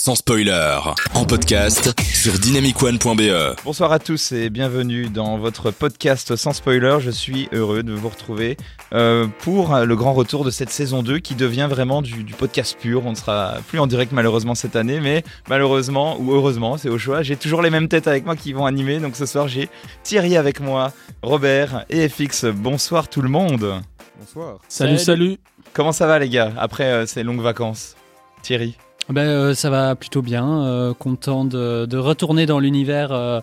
sans spoiler, en podcast sur dynamicone.be. Bonsoir à tous et bienvenue dans votre podcast sans spoiler. Je suis heureux de vous retrouver euh, pour le grand retour de cette saison 2 qui devient vraiment du, du podcast pur. On ne sera plus en direct malheureusement cette année, mais malheureusement ou heureusement, c'est au choix. J'ai toujours les mêmes têtes avec moi qui vont animer. Donc ce soir, j'ai Thierry avec moi, Robert et FX. Bonsoir tout le monde. Bonsoir. Salut, salut. Comment ça va les gars après euh, ces longues vacances? Thierry? Ben, euh, ça va plutôt bien. euh, content de, de retourner dans l'univers euh,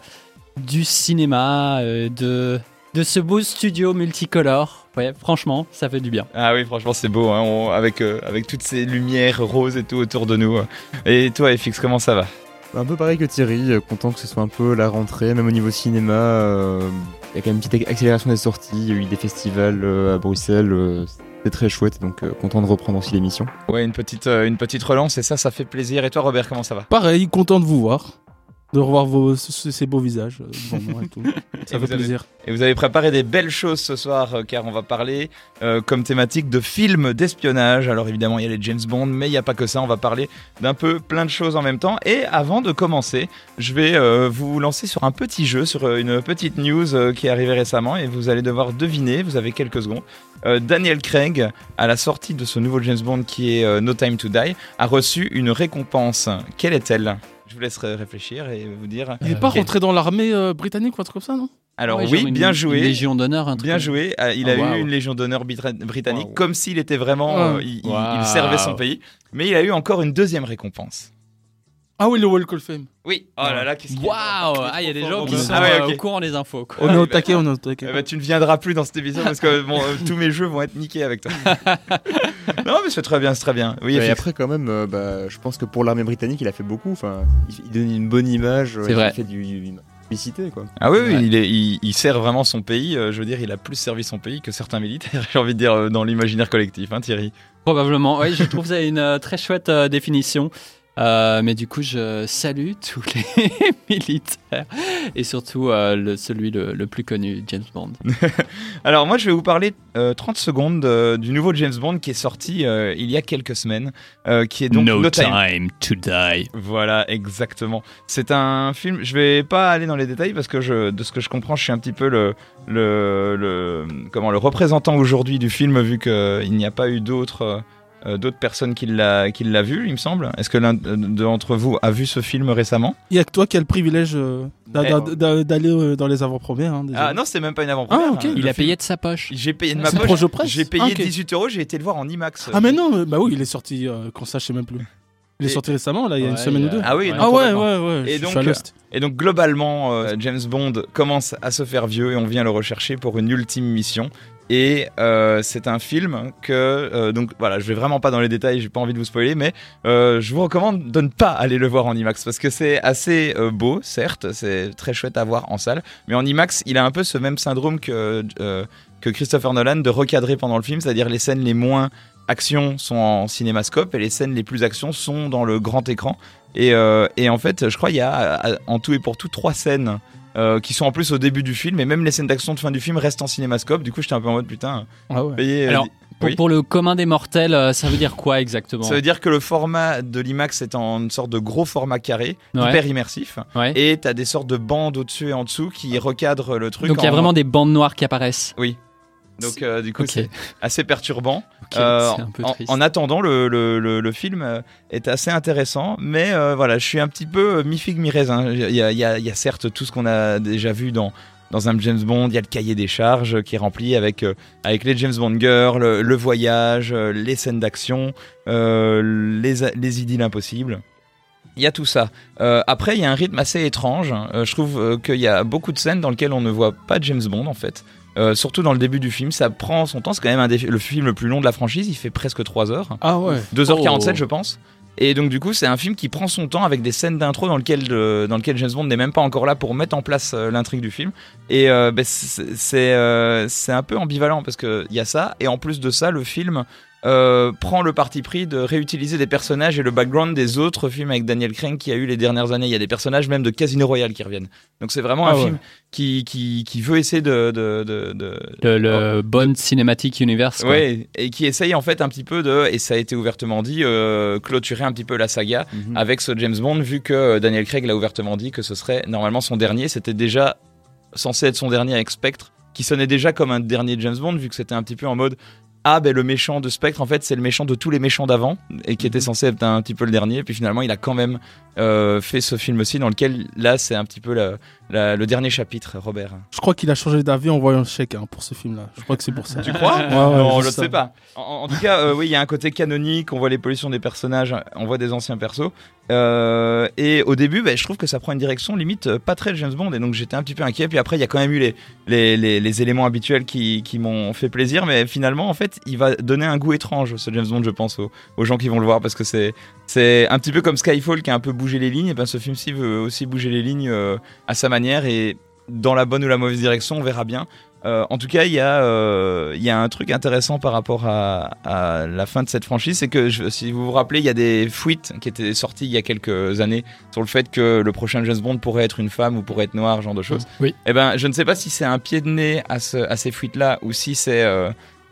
du cinéma, euh, de, de ce beau studio multicolore. Ouais, franchement, ça fait du bien. Ah oui, franchement, c'est beau, hein, on- avec, euh, avec toutes ces lumières roses et tout autour de nous. Et toi, FX, comment ça va? Un peu pareil que Thierry, content que ce soit un peu la rentrée, même au niveau cinéma. euh, Il y a quand même une petite accélération des sorties, il y a eu des festivals euh, à Bruxelles, euh, c'était très chouette, donc euh, content de reprendre aussi l'émission. Ouais, une petite, euh, une petite relance, et ça, ça fait plaisir. Et toi, Robert, comment ça va? Pareil, content de vous voir. De revoir vos, ce- ces beaux visages euh, devant moi et tout. Ça Et fait avez- plaisir. Et vous avez préparé des belles choses ce soir, euh, car on va parler euh, comme thématique de films d'espionnage. Alors évidemment, il y a les James Bond, mais il n'y a pas que ça. On va parler d'un peu plein de choses en même temps. Et avant de commencer, je vais euh, vous lancer sur un petit jeu, sur une petite news qui est arrivée récemment, et vous allez devoir deviner. Vous avez quelques secondes. Daniel Craig, à la sortie de ce nouveau James Bond qui est No Time to Die, a reçu une récompense. Quelle est-elle? Je vous laisserai réfléchir et vous dire. Il est pas rentré dans l'armée euh, britannique ou un truc comme ça, non? Alors Ouais, oui, une- bien une joué. Légion d'honneur, un truc. Bien joué. Euh, Il a Oh, eu une Légion d'honneur britannique comme s'il était vraiment. Ah. euh, il, il- servait son pays. Mais il a eu encore une deuxième récompense. Ah oui, le Walk of Fame. Oui. Oh là là, qu'est-ce qu'il est Waouh fort. Ah, il y a des gens qui sont Ah ouais, euh, ok. au courant des infos. quoi. On est au bah- taquet, on est au taquet. Eh ben, tu ne viendras plus dans cette émission parce que bon, euh, tous mes jeux vont être niqués avec toi. non, mais c'est très bien, c'est très bien. Oui, et après, quand même, euh, bah, je pense que pour l'armée britannique, il a fait beaucoup. Enfin, il, il donne une bonne image, euh, C'est il vrai. fait du, du- publicité, quoi. Ah oui, oui, Ouais. il, est, il, il sert vraiment son pays. euh, je veux dire, il a plus servi son pays que certains militaires, j'ai envie de dire, euh, dans l'imaginaire collectif, hein, Thierry. Probablement. Oui, je trouve ça une euh, très chouette euh, définition. Euh, mais du coup, je salue tous les militaires et surtout euh, le, celui le, le plus connu, James Bond. Alors moi je vais vous parler euh, 30 secondes euh, du nouveau James Bond qui est sorti il y a quelques semaines, qui est donc No Time. to die. Voilà, exactement. C'est un film. Je vais pas aller dans les détails parce que je, de ce que je comprends, je suis un petit peu le, le, le comment le représentant aujourd'hui du film vu qu'il n'y a pas eu d'autres. Euh, d'autres personnes qui l'a qui l'a vu, il me semble. Est-ce que l'un d'entre vous a vu ce film récemment? Il y a que toi qui as le privilège euh, d'a- Eh. d'a- d'a- d'aller euh, dans les avant-premières. hein, déjà. Ah non, c'est même pas une avant-première. Ah, ok. hein. Il Le a film- payé de sa poche. J'ai payé de ma C'est poche. proche de presse J'ai payé Ah, ok. 18 euros. J'ai été le voir en IMAX. Ah mais non, bah oui, il est sorti euh, quand ça, je sais même plus. Il est Et- sorti récemment, là, il y a une Ouais, semaine il ou a- deux. Ah oui, Ouais. non, Ah ouais, complètement. ouais, ouais. Et je donc, suis à Lost. Et donc globalement, euh, James Bond commence à se faire vieux et on vient le rechercher pour une ultime mission. Et euh, c'est un film que euh, donc voilà, je vais vraiment pas dans les détails, j'ai pas envie de vous spoiler, mais euh, je vous recommande de ne pas aller le voir en IMAX parce que c'est assez beau, certes, c'est très chouette à voir en salle, mais en IMAX, il a un peu ce même syndrome que que Christopher Nolan de recadrer pendant le film, c'est-à-dire les scènes les moins action sont en cinémascope et les scènes les plus action sont dans le grand écran. Et, et en fait, je crois qu'il y a en tout et pour tout trois scènes euh, qui sont en plus au début du film, et même les scènes d'action de fin du film restent en cinémascope. Du coup, j'étais un peu en mode putain, Ah ouais. payé. euh, Alors, Pour, Oui. pour le commun des mortels, euh, ça veut dire quoi exactement Ça veut dire que le format de l'IMAX est en une sorte de gros format carré, Ouais. hyper immersif, Ouais. et t'as des sortes de bandes au-dessus et en dessous qui recadrent le truc. Donc il y a en- vraiment des bandes noires qui apparaissent. Donc euh, du coup, c'est assez perturbant. Euh, en, attendant, le, le, le, le film euh, est assez intéressant, mais euh, voilà, je suis un petit peu mi-figue, mi-raisin. Il y a, il y, a, il y a certes tout ce qu'on a déjà vu dans, dans un James Bond, il y a le cahier des charges qui est rempli avec, avec les James Bond girls, le, voyage, les scènes d'action, les, les idylles impossibles. Il y a tout ça. Euh, après, il y a un rythme assez étrange. Euh, je trouve euh, qu'il y a beaucoup de scènes dans lesquelles on ne voit pas James Bond en fait. Euh, surtout dans le début du film, ça prend son temps. C'est quand même un des- le film le plus long de la franchise. Il fait presque 3 heures. Ah ouais. 2h47 Oh. je pense. Et donc du coup c'est un film qui prend son temps avec des scènes d'intro dans lequel euh, dans lequel James Bond n'est même pas encore là pour mettre en place euh, l'intrigue du film. Et euh, ben, c'est euh, un peu ambivalent parce que il y a ça et en plus de ça le film euh, prend le parti pris de réutiliser des personnages et le background des autres films avec Daniel Craig qui a eu les dernières années. Il y a des personnages même de Casino Royale qui reviennent. Donc c'est vraiment Ah un ouais. film qui, qui, qui veut essayer de... de, de, de- Le, le bon cinématique universe. quoi. Ouais, et qui essaye en fait un petit peu de, et ça a été ouvertement dit, euh, clôturer un petit peu la saga Mhm. avec ce James Bond, vu que Daniel Craig l'a ouvertement dit que ce serait normalement son dernier. C'était déjà censé être son dernier avec Spectre, qui sonnait déjà comme un dernier James Bond, vu que c'était un petit peu en mode ah ben le méchant de Spectre en fait c'est le méchant de tous les méchants d'avant et qui était censé être un petit peu le dernier puis finalement il a quand même euh, fait ce film aussi dans lequel là c'est un petit peu la- la- le dernier chapitre Robert Je crois qu'il a changé d'avis en voyant le chèque hein, pour ce film-là. Je crois que c'est pour ça. tu crois Ouais, ouais, Non, je ne ça. sais pas. En, en tout cas, euh, oui, il y a un côté canonique. On voit l'évolution des personnages, on voit des anciens persos. Euh, et au début, bah, je trouve que ça prend une direction limite euh, pas très James Bond. Et donc j'étais un petit peu inquiet. Puis après, il y a quand même eu les, les, les, les éléments habituels qui, qui m'ont fait plaisir. Mais finalement, en fait, il va donner un goût étrange, ce James Bond, je pense, aux, aux gens qui vont le voir. Parce que c'est c'est un petit peu comme Skyfall qui a un peu bougé les lignes. Et ben, ce film-ci veut aussi bouger les lignes euh, à sa manière. Et dans la bonne ou la mauvaise direction, on verra bien. Euh, en tout cas, il y, a, euh, il y a un truc intéressant par rapport à, à la fin de cette franchise, c'est que je- si vous vous rappelez, il y a des fuites qui étaient sorties il y a quelques années sur le fait que le prochain James Bond pourrait être une femme ou pourrait être noir, genre de choses. Oui. Eh ben, je ne sais pas si c'est un pied de nez à, ce- à ces fuites-là ou si c'est euh,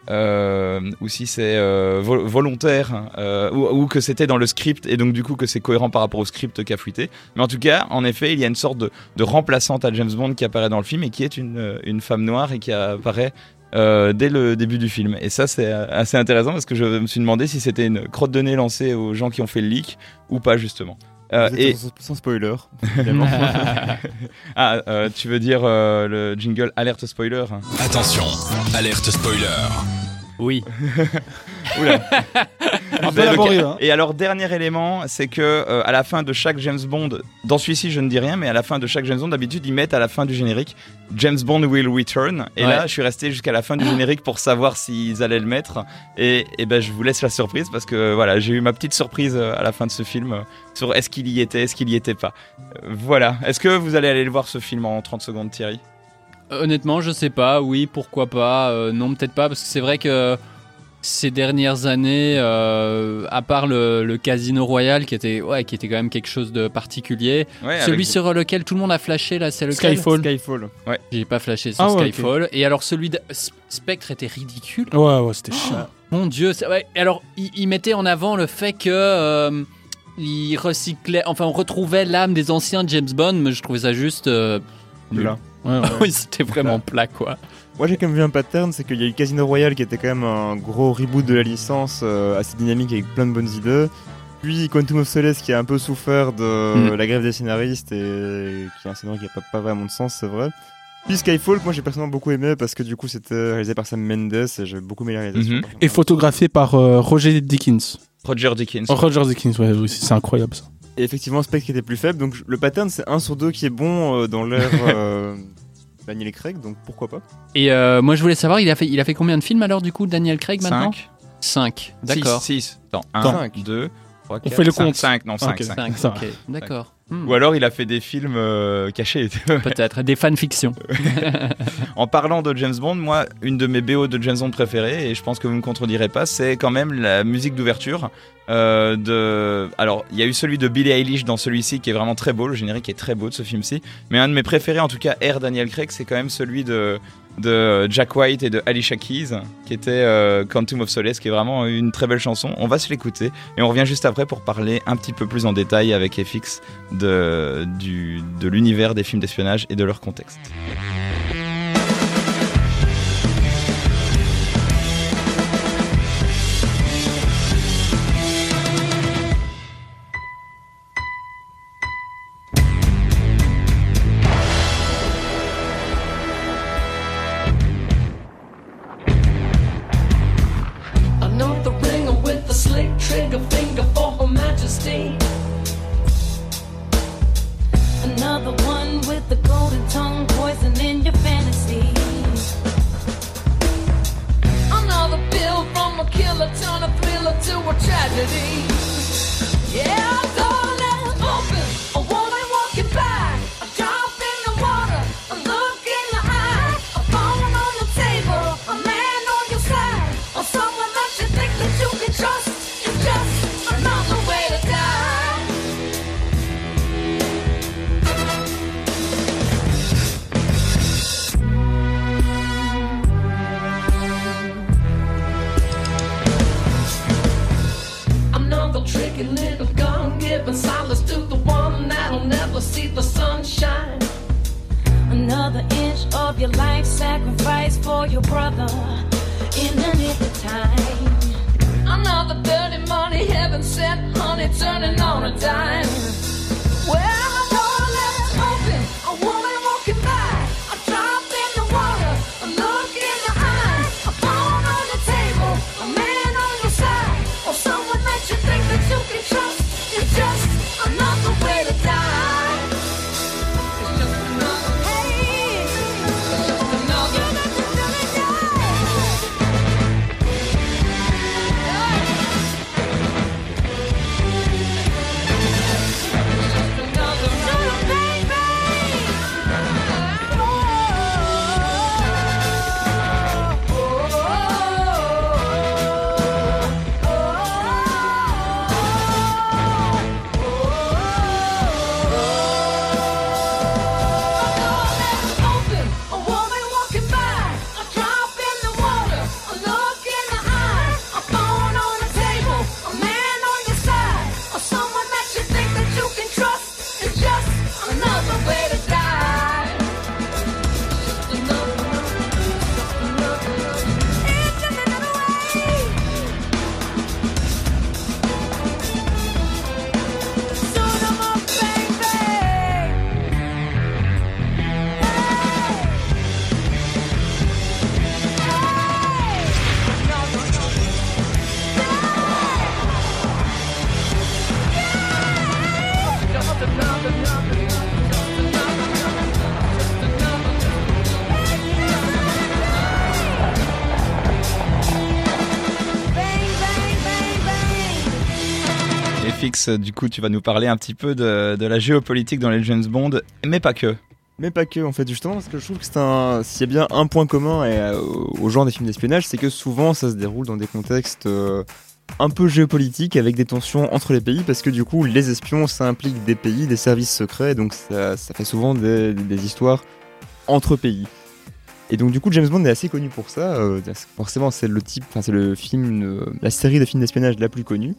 euh, ou si c'est euh, vo- volontaire euh, ou, que c'était dans le script et donc du coup que c'est cohérent par rapport au script qui a fuité. Mais en tout cas, en effet, il y a une sorte de, remplaçante à James Bond qui apparaît dans le film et qui est une, femme noire et qui apparaît dès le début du film. Et ça, c'est assez intéressant parce que je me suis demandé si c'était une crotte de nez lancée aux gens qui ont fait le leak ou pas justement. Euh, et sans, sans spoiler, ah, euh, tu veux dire euh, le jingle alerte spoiler hein Attention, alerte spoiler. Oui. Oula. Un peu Mais laborieux, le- hein. Et alors dernier élément, c'est que euh, à la fin de chaque James Bond, dans celui-ci je ne dis rien, mais à la fin de chaque James Bond, d'habitude ils mettent à la fin du générique James Bond will return. Et Ouais. là, je suis resté jusqu'à la fin du générique pour savoir s'ils allaient le mettre. Et, et ben je vous laisse la surprise parce que voilà, j'ai eu ma petite surprise euh, à la fin de ce film euh, sur est-ce qu'il y était, est-ce qu'il y était pas. Euh, voilà. Est-ce que vous allez aller le voir ce film en 30 secondes, Thierry? Honnêtement, je sais pas. Oui, pourquoi pas. Euh, non, peut-être pas, parce que c'est vrai que ces dernières années, euh, à part le, le Casino Royal, qui était, ouais, qui était quand même quelque chose de particulier, Ouais, celui avec- sur lequel tout le monde a flashé là, c'est lequel Skyfall. Skyfall. J'ai pas flashé sur Ah ouais, Skyfall. Et alors celui de S- Spectre était ridicule. Ouais, ouais, c'était chiant. Mon Dieu, ouais, alors il, il mettait en avant le fait que euh, il recyclait, enfin on retrouvait l'âme des anciens James Bond, mais je trouvais ça juste. euh, nul. Ouais, ouais. oui, c'était vraiment plat quoi. Moi j'ai quand même vu un pattern, c'est qu'il y a eu Casino Royale qui était quand même un gros reboot de la licence, euh, assez dynamique avec plein de bonnes idées. Puis Quantum of Solace qui a un peu souffert de Mm. la grève des scénaristes et qui est un scénario qui n'a pas, pas vraiment de sens, c'est vrai. Puis Skyfall, que moi j'ai personnellement beaucoup aimé parce que du coup c'était réalisé par Sam Mendes et j'ai beaucoup aimé la réalisation. Mhm. Et photographié par euh, Roger Dickens. Roger Dickens. Oh, Roger Dickens, ouais, oui, c'est incroyable ça. Et effectivement, Spectre était plus faible, donc le pattern c'est 1 sur 2 qui est bon euh, dans l'ère euh, Daniel Craig, donc pourquoi pas. Et euh, moi je voulais savoir, il a fait, il a fait combien de films alors du coup, Daniel Craig maintenant? 5 5. D'accord. 6. Attends, Attends. 1, 2, 3, 4, fait le compte. 5. Non, 5. Ok. 5, Ça va. ok. D'accord. Hmm. Ou alors il a fait des films euh, cachés. Peut-être des fanfictions. en parlant de James Bond, moi, une de mes BO de James Bond préférées, et je pense que vous ne me contredirez pas, c'est quand même la musique d'ouverture. euh, de... Alors, il y a eu celui de Billie Eilish dans celui-ci qui est vraiment très beau, le générique est très beau de ce film-ci. Mais un de mes préférés, en tout cas, Air Daniel Craig, c'est quand même celui de, de Jack White et de Alicia Keys, qui était euh, Quantum of Solace, qui est vraiment une très belle chanson. On va se l'écouter et on revient juste après pour parler un petit peu plus en détail avec FX de, de l'univers des films d'espionnage et de leur contexte. Du coup, tu vas nous parler un petit peu de, la géopolitique dans les James Bond, mais pas que. Mais pas que, en fait, justement, parce que je trouve que c'est un. S'il y a bien un point commun euh, au genre des films d'espionnage, c'est que souvent ça se déroule dans des contextes euh, un peu géopolitiques avec des tensions entre les pays, parce que du coup, les espions, ça implique des pays, des services secrets, donc ça, fait souvent des, histoires entre pays. Et donc, du coup, James Bond est assez connu pour ça. euh, forcément, c'est le type, enfin, c'est le film, la série de films d'espionnage la plus connue.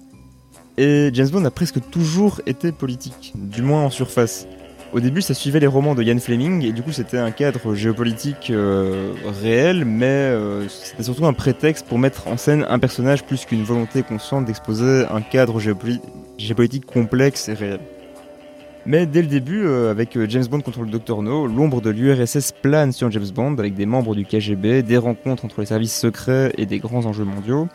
Et James Bond a presque toujours été politique, du moins en surface. Au début, ça suivait les romans de Ian Fleming, et du coup, c'était un cadre géopolitique euh, réel, mais euh, c'était surtout un prétexte pour mettre en scène un personnage plus qu'une volonté consciente d'exposer un cadre géopoli- géopolitique complexe et réel. Mais dès le début, euh, avec James Bond contre le Dr No, l'ombre de l'URSS plane sur James Bond, avec des membres du KGB, des rencontres entre les services secrets et des grands enjeux mondiaux.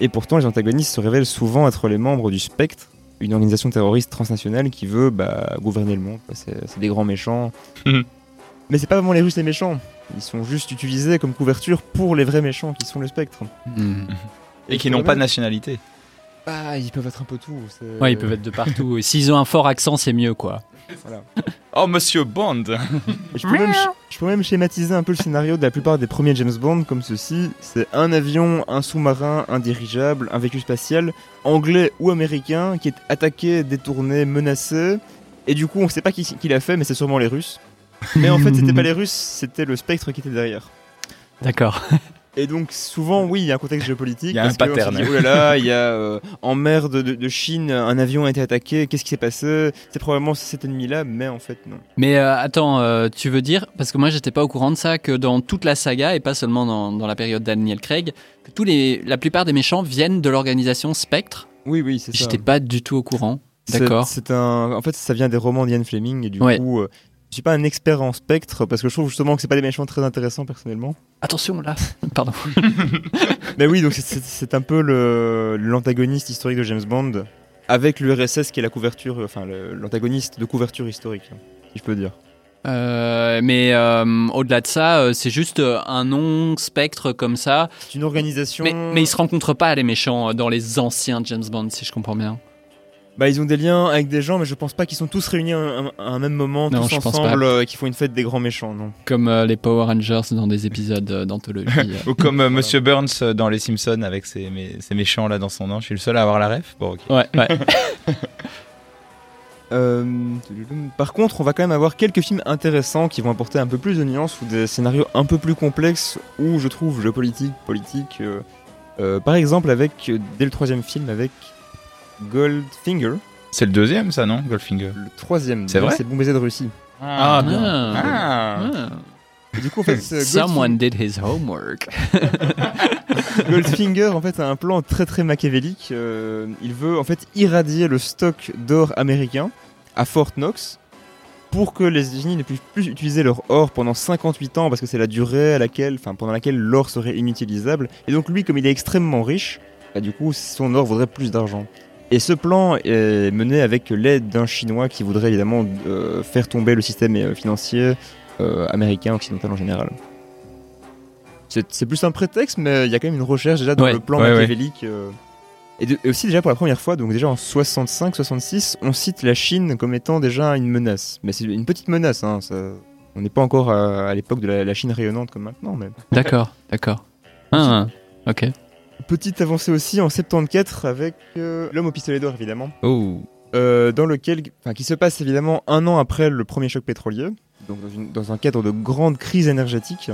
Et pourtant, les antagonistes se révèlent souvent être les membres du Spectre, une organisation terroriste transnationale qui veut bah, gouverner le monde. quoi. C'est des grands méchants. Mhm. Mais c'est pas vraiment les Russes les méchants. Ils sont juste utilisés comme couverture pour les vrais méchants qui sont le Spectre. Hmm. Et qui n'ont pas de nationalité. Bah, ils peuvent être un peu tout. Ouais, ils peuvent être de partout. S'ils ont un fort accent, c'est mieux, quoi. Oh, monsieur Bond Je peux, même, sch- je peux même schématiser un peu le scénario de la plupart des premiers James Bond comme ceci. C'est un avion, un sous-marin, un dirigeable, un véhicule spatial, anglais ou américain, qui est attaqué, détourné, menacé. Et du coup, on sait pas qui, qui l'a fait, mais c'est sûrement les Russes. Mais en fait, c'était pas les Russes, c'était le spectre qui était derrière. D'accord. Et donc, souvent, oui, il y a un contexte géopolitique. Il y a parce un pattern. dit, oh là là, il y a euh, en mer de, de- de Chine, un avion a été attaqué, qu'est-ce qui s'est passé? C'est probablement cet ennemi-là, mais en fait, non. Mais euh, attends, euh, tu veux dire, parce que moi j'étais pas au courant de ça, que dans toute la saga, et pas seulement dans, dans la période Daniel Craig, que tous les, la plupart des méchants viennent de l'organisation Spectre? Oui, oui, c'est ça. J'étais pas du tout au courant. D'accord. C'est un. En fait, ça vient des romans d'Ian Fleming et du Ouais. coup, euh, je suis pas un expert en spectre parce que je trouve justement que c'est pas des méchants très intéressants personnellement. Attention là Pardon. Mais oui, donc c'est- un peu l'antagoniste historique de James Bond avec l'URSS qui est la couverture, enfin l'antagoniste de couverture historique, hein, si je peux dire. Euh, mais euh, au-delà de ça, euh, c'est juste un nom spectre comme ça. C'est une organisation. Mais, mais ils se rencontrent pas les méchants dans les anciens James Bond, si je comprends bien. Bah, ils ont des liens avec des gens, mais je pense pas qu'ils sont tous réunis à un, à un même moment, Non, tous je ensemble, euh, et qu'ils font une fête des grands méchants, non. Comme euh, les Power Rangers dans des épisodes euh, d'anthologie. euh. Ou comme euh, Monsieur Burns dans Les Simpsons avec ses, mé- ses méchants là dans son nom. Je suis le seul à avoir la ref. Bon, ok. ouais, ouais. Euh, par contre, on va quand même avoir quelques films intéressants qui vont apporter un peu plus de nuances ou des scénarios un peu plus complexes où je trouve géopolitique, politique. euh, euh, par exemple, avec dès le troisième film avec Goldfinger. C'est le deuxième, ça, non Goldfinger Le troisième, C'est vrai c'est Bon baiser de Russie. Ah, bien. Ah. Ah. Et du coup, en fait, Someone did his homework. Goldfinger, Goldfinger, en fait, a un plan très très machiavélique. Euh, il veut en fait irradier le stock d'or américain à Fort Knox pour que les États-Unis ne puissent plus utiliser leur or pendant 58 ans parce que c'est la durée à laquelle, enfin, pendant laquelle l'or serait inutilisable. Et donc lui, comme il est extrêmement riche, bah, du coup, son or vaudrait plus d'argent. Et ce plan est mené avec l'aide d'un Chinois qui voudrait évidemment euh, faire tomber le système euh, financier euh, américain, occidental en général. C'est plus un prétexte, mais il y a quand même une recherche déjà dans Ouais. le plan Ouais, ouais. machiavélique. euh, et, de- et aussi déjà pour la première fois, donc déjà en 65-66, on cite la Chine comme étant déjà une menace. Mais c'est une petite menace, hein, ça- on n'est pas encore à, à l'époque de la, la Chine rayonnante comme maintenant. Mais... D'accord, d'accord. Ah, ok. Petite avancée aussi en 74 avec euh, l'homme au pistolet d'or évidemment. Oh. euh, dans lequel, enfin, qui se passe évidemment un an après le premier choc pétrolier, donc dans, une- dans un cadre de grande crise énergétique.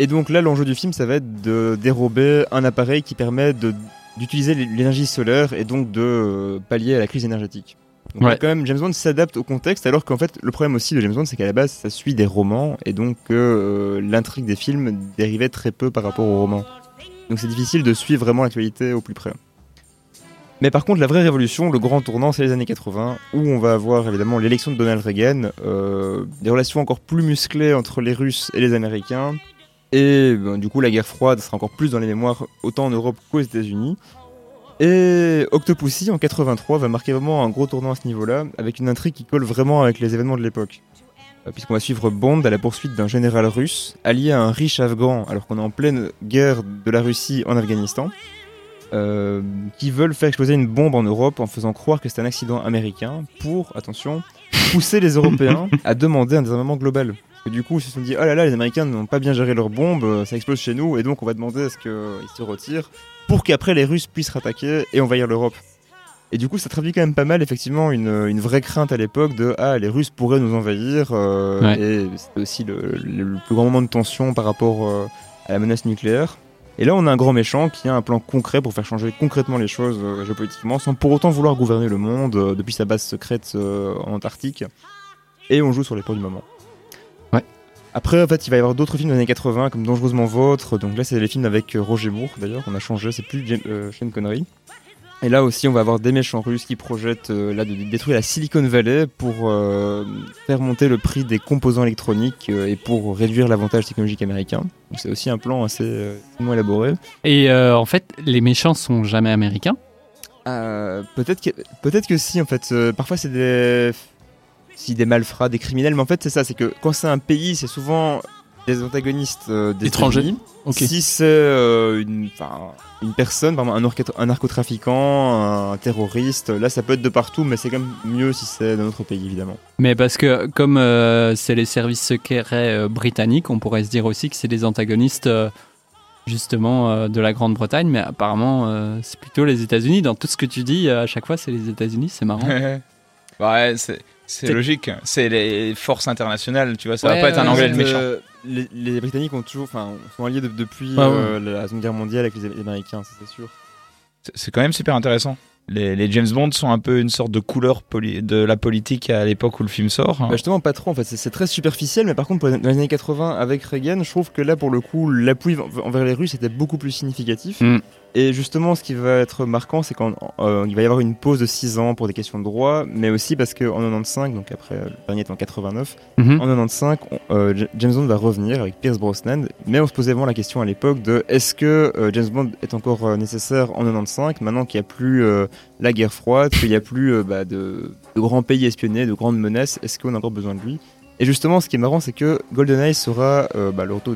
Et donc là, l'enjeu du film, ça va être de dérober un appareil qui permet de- d'utiliser l'énergie solaire et donc de euh, pallier à la crise énergétique. Donc Ouais. quand même, James Bond s'adapte au contexte, alors qu'en fait, le problème aussi de James Bond, c'est qu'à la base, ça suit des romans, et donc euh, l'intrigue des films dérivait très peu par rapport aux romans. Donc c'est difficile de suivre vraiment l'actualité au plus près. Mais par contre, la vraie révolution, le grand tournant, c'est les années 80, où on va avoir évidemment l'élection de Donald Reagan, euh, des relations encore plus musclées entre les Russes et les Américains, et ben, du coup la guerre froide sera encore plus dans les mémoires, autant en Europe qu'aux États-Unis. Et Octopussy en 83 va marquer vraiment un gros tournant à ce niveau-là, avec une intrigue qui colle vraiment avec les événements de l'époque. Euh, Puisqu'on va suivre Bond à la poursuite d'un général russe, allié à un riche afghan, alors qu'on est en pleine guerre de la Russie en Afghanistan euh, qui veulent faire exploser une bombe en Europe en faisant croire que c'est un accident américain pour, attention, pousser les Européens à demander un désarmement global. Que du coup, ils se sont dit, oh là là, les Américains n'ont pas bien géré leur bombe, euh, ça explose chez nous, et donc on va demander à ce qu'ils se retirent pour qu'après les Russes puissent rattaquer et envahir l'Europe. Et du coup, ça traduit quand même pas mal, effectivement, une, une vraie crainte à l'époque de Ah, les Russes pourraient nous envahir. euh, Ouais. Et c'était aussi le, le- le plus grand moment de tension par rapport euh, à la menace nucléaire. Et là, on a un grand méchant qui a un plan concret pour faire changer concrètement les choses euh, géopolitiquement, sans pour autant vouloir gouverner le monde depuis sa base secrète en Antarctique. Et on joue sur les points du moment. Ouais. Après, en fait, il va y avoir d'autres films des années 80, comme Dangereusement Vôtre. Donc là, c'est les films avec Roger Moore, d'ailleurs. On a changé, c'est plus James- Sean Connery. Et là aussi, on va avoir des méchants russes qui projettent euh, là de détruire la Silicon Valley pour euh, faire monter le prix des composants électroniques euh, et pour réduire l'avantage technologique américain. C'est aussi un plan assez finement élaboré. Et en fait, les méchants sont jamais américains? Peut-être que peut-être que si en fait parfois c'est des si des malfrats des criminels mais en fait c'est ça c'est que quand c'est un pays c'est souvent des antagonistes euh, des Étrangers. Si c'est euh, une une personne un, un narcotrafiquant un terroriste là ça peut être de partout mais c'est quand même mieux si c'est dans notre pays évidemment Mais parce que comme euh, c'est les services secrets euh, britanniques, on pourrait se dire aussi que c'est des antagonistes euh, justement euh, de la Grande-Bretagne, mais apparemment euh, c'est plutôt les États-Unis. Dans tout ce que tu dis, euh, à chaque fois c'est les États-Unis, c'est marrant. ouais, c'est c'est logique. C'est les forces internationales, tu vois. Ça Ouais, va pas être un anglais le méchant. euh, les, les Britanniques ont toujours enfin sont alliés de- depuis Ah ouais. euh, la Seconde Guerre mondiale avec les, Américains ça, c'est sûr C'est- quand même super intéressant. Les, les James Bond sont un peu une sorte de couleur poli- de la politique à l'époque où le film sort. hein. Bah justement, pas trop en fait, c'est très superficiel, mais par contre, pour les- dans les années 80 avec Reagan, je trouve que là pour le coup, l'appui en- envers les Russes était beaucoup plus significatif. Mm. Et justement, ce qui va être marquant, c'est qu'il va y avoir une pause de 6 ans pour des questions de droit, mais aussi parce qu'en 95, donc après euh, le dernier est en 89, Mhm. en 95, on- euh, James Bond va revenir avec Pierce Brosnan, mais on se posait vraiment la question à l'époque de est-ce que euh, James Bond est encore euh, nécessaire en 95, maintenant qu'il n'y a plus euh, la guerre froide, qu'il n'y a plus euh, bah, de, de grands pays espionnés, de grandes menaces, est-ce qu'on a encore besoin de lui? Et justement, ce qui est marrant, c'est que GoldenEye sera euh, bah, le retour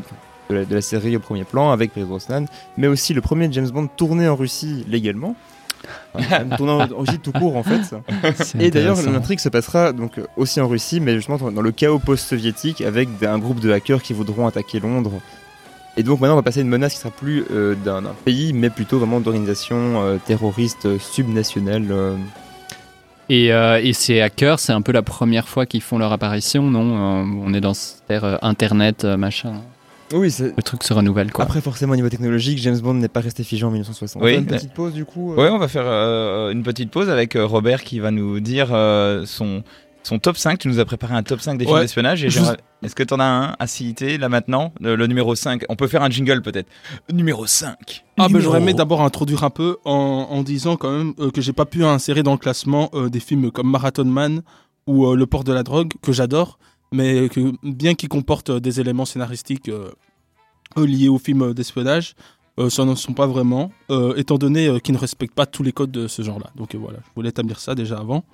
de la, de la série au premier plan avec Pierce Brosnan, mais aussi le premier James Bond tourné en Russie légalement. Enfin, tourné en Russie tout court en fait. Et d'ailleurs, l'intrigue se passera donc aussi en Russie, mais justement dans le chaos post-soviétique, avec un groupe de hackers qui voudront attaquer Londres. Et donc maintenant, on va passer à une menace qui sera plus euh, d'un pays, mais plutôt vraiment d'organisation euh, terroriste euh, subnationale. euh. Et, euh, et ces hackers, c'est un peu la première fois qu'ils font leur apparition, non? On est dans cette ère internet, machin. Oui, c'est- le truc se renouvelle quoi. après forcément au niveau technologique, James Bond n'est pas resté figé en 1960. Oui, On fait une petite pause du coup. euh, Ouais, on va faire euh, une petite pause avec euh, Robert qui va nous dire euh, son, son top 5. Tu nous as préparé un top 5 des films d'espionnage. Et Je j'aimerais- Est-ce que tu en as un à citer là maintenant? Le, le numéro 5 On peut faire un jingle peut-être. Numéro 5. Ah ben Numéro- j'aurais aimé d'abord introduire un peu en, en disant quand même euh, que j'ai pas pu insérer dans le classement euh, des films comme Marathon Man ou euh, Le port de la drogue que j'adore, mais que bien qu'ils comportent euh, des éléments scénaristiques euh, liés au film d'espionnage, euh, ça n'en sont pas vraiment, étant donné qu'ils ne respectent pas tous les codes de ce genre-là. Donc voilà, je voulais établir ça déjà avant.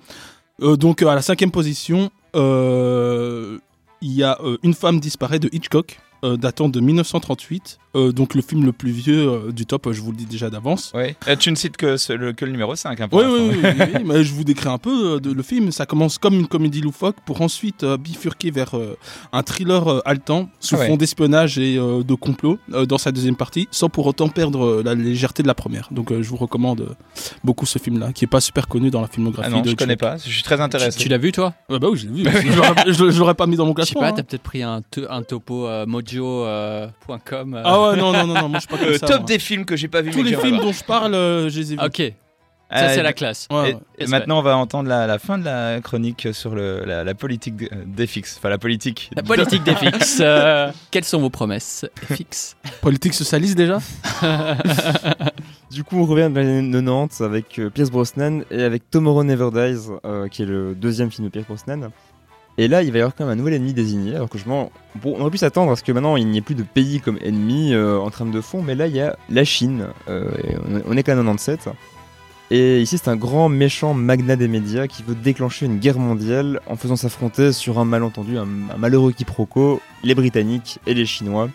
Donc à la cinquième position, il y a Une femme disparaît de Hitchcock, datant de 1938. Euh, donc le film le plus vieux euh, du top, euh, je vous le dis déjà d'avance. Ouais. Euh, tu ne cites que, ce- le, que le numéro 5. Hein, Oui, oui, oui, oui, oui, mais je vous décris un peu euh, de, le film. Ça commence comme une comédie loufoque pour ensuite euh, bifurquer vers euh, un thriller euh, haletant sous Ah ouais. fond d'espionnage et euh, de complot euh, dans sa deuxième partie, sans pour autant perdre euh, la légèreté de la première. Donc euh, je vous recommande euh, beaucoup ce film-là, qui est pas super connu dans la filmographie Ah non, de je connais Hitchcock. pas. Je suis très intéressé. tu l'as vu toi? Bah oui, j'ai vu. je l'aurais- je je l'aurais pas mis dans mon Je sais classement. pas, hein. t'as peut-être pris un topo euh, mojo.com. euh, Ah ouais, non, non, non, non, moi je suis pas comme Euh, ça. top moi. des films que j'ai pas vu. Tous les films dont je parle, euh, je les ai vus. Ok, ça Euh, c'est la classe. Ouais, Et, ouais. et maintenant, on va entendre la, la fin de la chronique sur le, la, la politique de- d'FX. Enfin, la politique. La politique des fixes. euh, quelles sont vos promesses fixes? Politique socialiste déjà? Du coup, on revient dans les années 90 avec euh, Pierce Brosnan et avec Tomorrow Never Dies, euh, qui est le deuxième film de Pierce Brosnan. Et là, il va y avoir quand même un nouvel ennemi désigné. Alors que je m'en... bon, on aurait pu s'attendre à ce que maintenant il n'y ait plus de pays comme ennemi euh, en trame de fond, mais là il y a la Chine. euh, on est- qu'à 97. Et ici, c'est un grand méchant magnat des médias qui veut déclencher une guerre mondiale en faisant s'affronter sur un malentendu, un, un malheureux quiproquo, les Britanniques et les Chinois.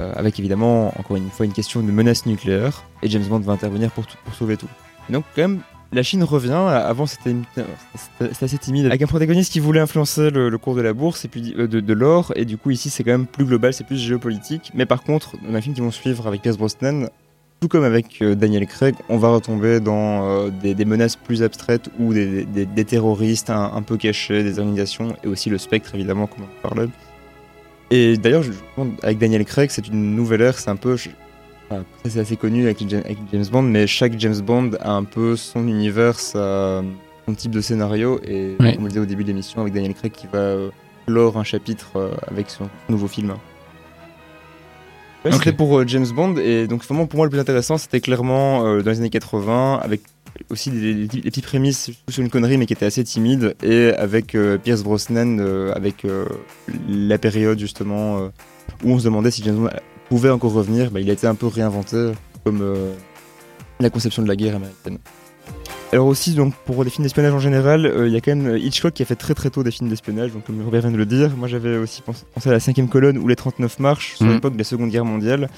Euh, avec évidemment, encore une fois, une question de menace nucléaire. Et James Bond va intervenir pour, sauver tout. Donc, quand même, la Chine revient. Avant, c'était assez timide. Avec un protagoniste qui voulait influencer le, cours de la bourse et puis euh, de, l'or. Et du coup, ici, c'est quand même plus global, c'est plus géopolitique. Mais par contre, dans un film qui vont suivre avec Pierce Brosnan, tout comme avec euh, Daniel Craig, on va retomber dans euh, des, menaces plus abstraites ou des, terroristes un, un peu cachés, des organisations, et aussi le spectre, évidemment, comme on parlait. Et d'ailleurs, avec Daniel Craig, c'est une nouvelle ère, c'est un peu... je- enfin, ça, c'est assez connu avec, James Bond, mais chaque James Bond a un peu son univers, sa- son type de scénario, et Ouais. comme on le disait au début de l'émission, avec Daniel Craig qui va euh, clore un chapitre euh, avec son nouveau film. Ouais, Ok. C'était pour euh, James Bond, et donc vraiment pour moi le plus intéressant c'était clairement euh, dans les années 80, avec aussi des, des- des petites prémices sur une connerie mais qui était assez timide, et avec euh, Pierce Brosnan, euh, avec euh, la période justement euh, où on se demandait si James Bond pouvait encore revenir, bah, il a été un peu réinventé comme euh, la conception de la guerre américaine. Alors aussi, donc, pour les films d'espionnage en général, euh, il y a quand même euh, Hitchcock qui a fait très très tôt des films d'espionnage, donc comme Robert vient de le dire. Moi j'avais aussi pensé, à la cinquième colonne ou les 39 marches, sur Mhm. l'époque de la Seconde Guerre mondiale,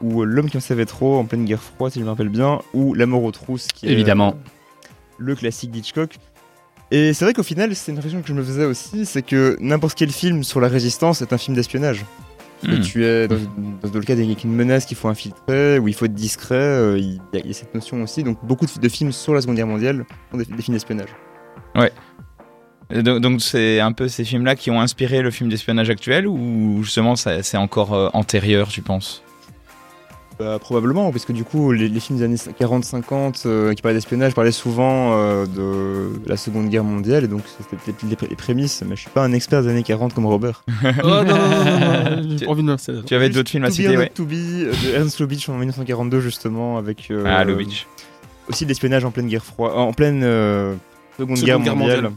ou L'homme qui en savait trop, en pleine guerre froide si je me rappelle bien, ou La mort aux trousses, qui est Évidemment. le classique d'Hitchcock. Et c'est vrai qu'au final, c'est une réflexion que je me faisais aussi, c'est que n'importe quel film sur la résistance est un film d'espionnage. Que Hmm. tu es dans, le cas avec une menace qu'il faut infiltrer, où il faut être discret, euh, il y, a- il y a cette notion aussi. Donc beaucoup de, de films sur la Seconde Guerre mondiale sont des, des films d'espionnage. Et Donc c'est un peu ces films-là qui ont inspiré le film d'espionnage actuel ou justement c'est encore euh, antérieur, tu penses? Bah, probablement, parce que du coup, les, les films des années 40-50 euh, qui parlaient d'espionnage parlaient souvent euh, de la Seconde Guerre mondiale, et donc c'était peut-être les, pré- les prémices, mais je suis pas un expert des années 40 comme Robert. Oh, non, non, non, non, non, Tu- j'ai pas envie de me lancer là-dedans. Tu avais d'autres films à To Be or citer, ouais To Be euh, de Ernst Lubitsch en 1942 justement, avec euh, Ah, Lubitsch. aussi de l'espionnage en pleine guerre froide, en pleine euh, Seconde, Seconde Guerre, Guerre mondiale, mondiale.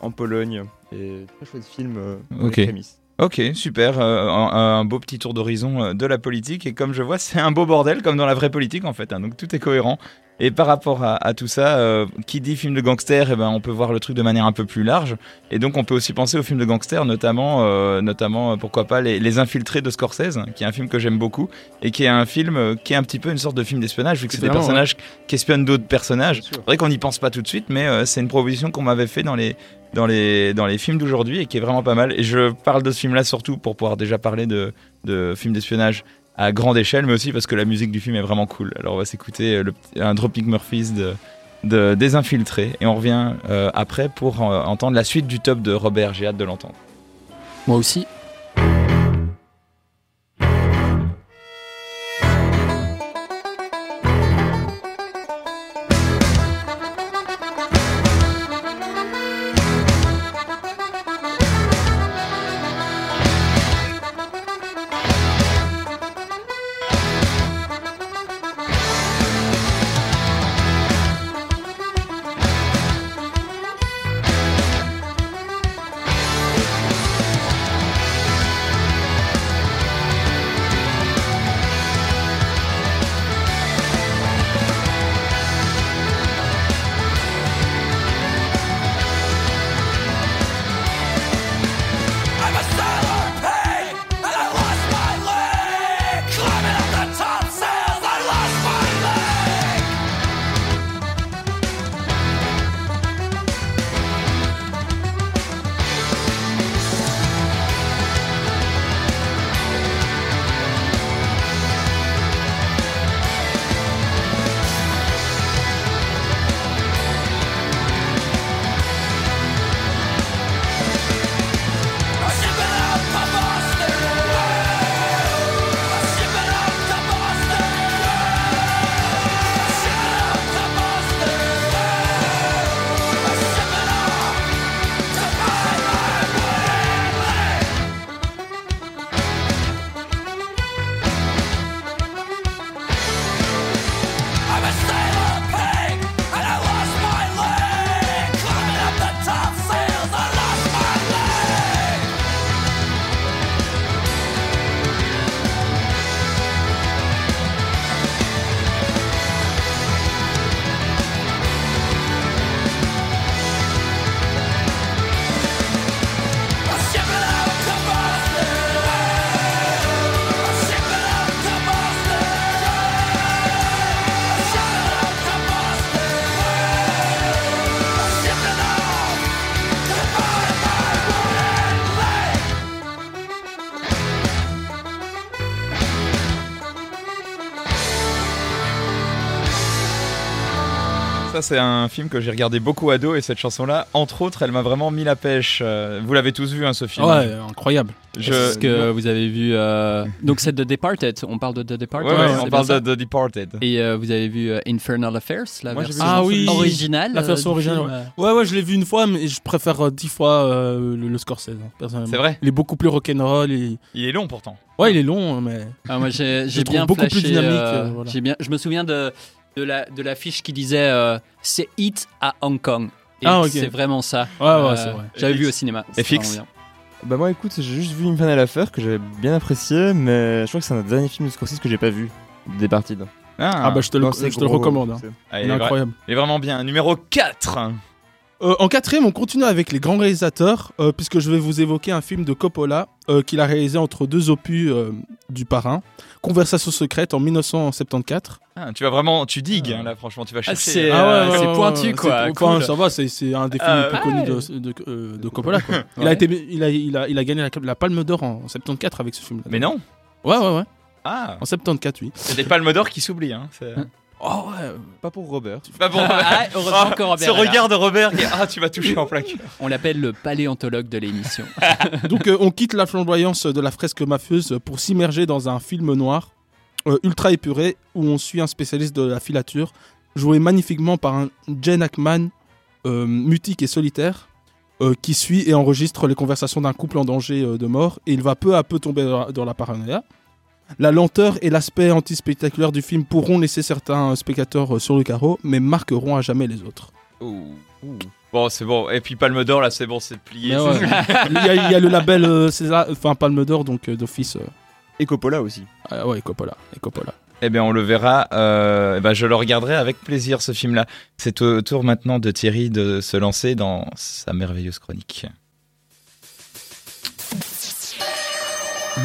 en Pologne, et très chouette film. euh, Ok. avec prémices. Ok, super. euh, un, un beau petit tour d'horizon euh, de la politique. Et comme je vois, c'est un beau bordel, comme dans la vraie politique en fait. hein, donc tout est cohérent. Et par rapport à, à tout ça, euh, qui dit film de gangster, eh ben, on peut voir le truc de manière un peu plus large. Et donc on peut aussi penser aux films de gangster, notamment, euh, notamment euh, pourquoi pas, les, les Infiltrés de Scorsese, qui est un film que j'aime beaucoup. Et qui est un film euh, qui est un petit peu une sorte de film d'espionnage, vu que c'est des personnages qui espionnent d'autres personnages. C'est vrai qu'on n'y pense pas tout de suite, mais c'est une proposition qu'on m'avait fait dans les, dans les, dans les films d'aujourd'hui et qui est vraiment pas mal. Et je parle de ce film-là surtout pour pouvoir déjà parler de, de films d'espionnage à grande échelle, mais aussi parce que la musique du film est vraiment cool. Alors on va s'écouter euh, un Dropkick Murphys de, de, et on revient euh, après pour euh, entendre la suite du top de Robert. J'ai hâte de l'entendre. Moi aussi. C'est un film que j'ai regardé beaucoup ado et cette chanson-là, entre autres, elle m'a vraiment mis la pêche. Euh, Vous l'avez tous vu, hein, ce film. Ouais, incroyable. Je- Est-ce que vous avez vu. euh, Donc, c'est The Departed. On parle de The Departed. ouais, on parle de, de Departed. Et euh, vous avez vu euh, Infernal Affairs, la Moi, version Ah oui. originale La version originale. Ouais, ouais, je l'ai vu une fois, mais je préfère euh, dix fois euh, le, le Scorsese, hein, personnellement. C'est vrai Il est beaucoup plus rock'n'roll. Et... Il est long pourtant. Ouais, il est long, mais. Ah, moi, j'ai j'ai Je trouve bien beaucoup plus dynamique, voilà. j'ai bien, je me souviens de, de la de l'affiche qui disait euh, c'est Hit à Hong Kong. Et Ah, ok. c'est vraiment ça. Ouais, ouais, Euh, c'est vrai. J'avais vu au cinéma. Vraiment bien. Bah moi écoute, j'ai juste vu Infernal Affair que j'avais bien apprécié, mais je crois que c'est un des derniers films de Scorsese que j'ai pas vu. Des parties. Ah, bah, je te le, Non, je te le gros, recommande. hein. c'est- Ah, Il il, est est vra- incroyable. il est vraiment bien. Numéro 4 Euh, en quatrième, on continue avec les grands réalisateurs, euh, puisque je vais vous évoquer un film de Coppola euh, qu'il a réalisé entre deux opus euh, du parrain, Conversation secrète en 1974. Ah, Tu vas vraiment, tu digues hein, là, franchement, tu vas Ah, chercher. c'est- Ah, euh, c'est pointu, quoi, cool. enfin, ça va, c'est un des films Euh, les plus connus ouais. de, de, euh, de Coppola. quoi. il, a Ouais. été, il, a, il, a, il a gagné la, la Palme d'Or en, en 74 avec ce film. Mais non. Ouais, ouais, ouais. Ah, En 74, oui. c'est des palmes d'or qui s'oublient. Hein. Oh, ouais. Pas pour Robert. Pas bon. Ah, heureusement que Robert Ce est là. regard de Robert, qui- ah, tu vas toucher en plaque. On l'appelle le paléontologue de l'émission. Donc, euh, on quitte la flamboyance de la fresque mafieuse pour s'immerger dans un film noir euh, ultra épuré où on suit un spécialiste de la filature, joué magnifiquement par un Jen Ackman euh, mutique et solitaire. euh, qui suit et enregistre les conversations d'un couple en danger euh, de mort et il va peu à peu tomber dans la, dans la paranoïa. La lenteur et l'aspect anti-spectaculaire du film pourront laisser certains euh, spectateurs euh, sur le carreau, mais marqueront à jamais les autres. Bon, c'est bon. Et puis palme d'or, là, c'est bon, c'est plié. Ouais. il, y a, il y a le label euh, César, enfin Palme d'Or, donc euh, d'office. euh, Et Coppola aussi. ah ouais, Coppola. Et Coppola. Eh bien, on le verra. Euh, eh ben, je le regarderai avec plaisir, ce film-là. C'est au tour maintenant de Thierry de se lancer dans sa merveilleuse chronique.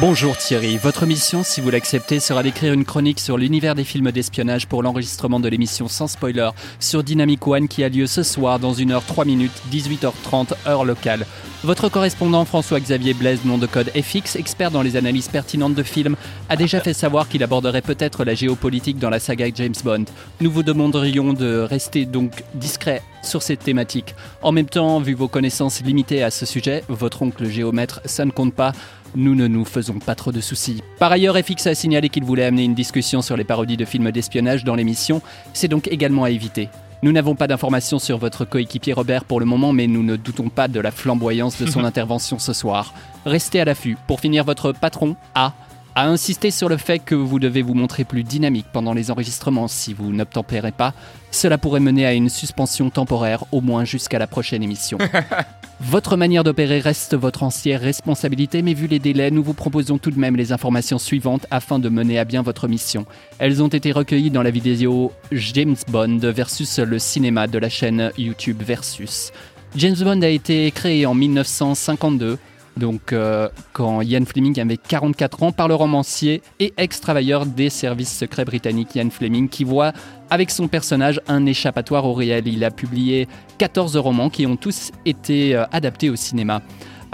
Bonjour Thierry, votre mission, si vous l'acceptez, sera d'écrire une chronique sur l'univers des films d'espionnage pour l'enregistrement de l'émission sans spoiler sur Dynamic One qui a lieu ce soir dans 1 heure 3 minutes, 18h30 heure locale. Votre correspondant François-Xavier Blaise, nom de code FX, expert dans les analyses pertinentes de films, a déjà fait savoir qu'il aborderait peut-être la géopolitique dans la saga James Bond. Nous vous demanderions de rester donc discret sur cette thématique. En même temps, vu vos connaissances limitées à ce sujet, votre oncle géomètre, ça ne compte pas. Nous ne nous faisons pas trop de soucis. Par ailleurs, FX a signalé qu'il voulait amener une discussion sur les parodies de films d'espionnage dans l'émission. C'est donc également à éviter. Nous n'avons pas d'informations sur votre coéquipier Robert pour le moment, mais nous ne doutons pas de la flamboyance de son intervention ce soir. Restez à l'affût. Pour finir, votre patron, A, a insisté sur le fait que vous devez vous montrer plus dynamique pendant les enregistrements si vous n'obtempérez pas. Cela pourrait mener à une suspension temporaire, au moins jusqu'à la prochaine émission. Votre manière d'opérer reste votre entière responsabilité, mais vu les délais, nous vous proposons tout de même les informations suivantes afin de mener à bien votre mission. Elles ont été recueillies dans la vidéo James Bond versus le cinéma de la chaîne YouTube Versus. James Bond a été créé en 1952, donc euh, quand Ian Fleming avait 44 ans, par le romancier et ex-travailleur des services secrets britanniques Ian Fleming, qui voit avec son personnage un échappatoire au réel. Il a publié 14 romans qui ont tous été euh, adaptés au cinéma.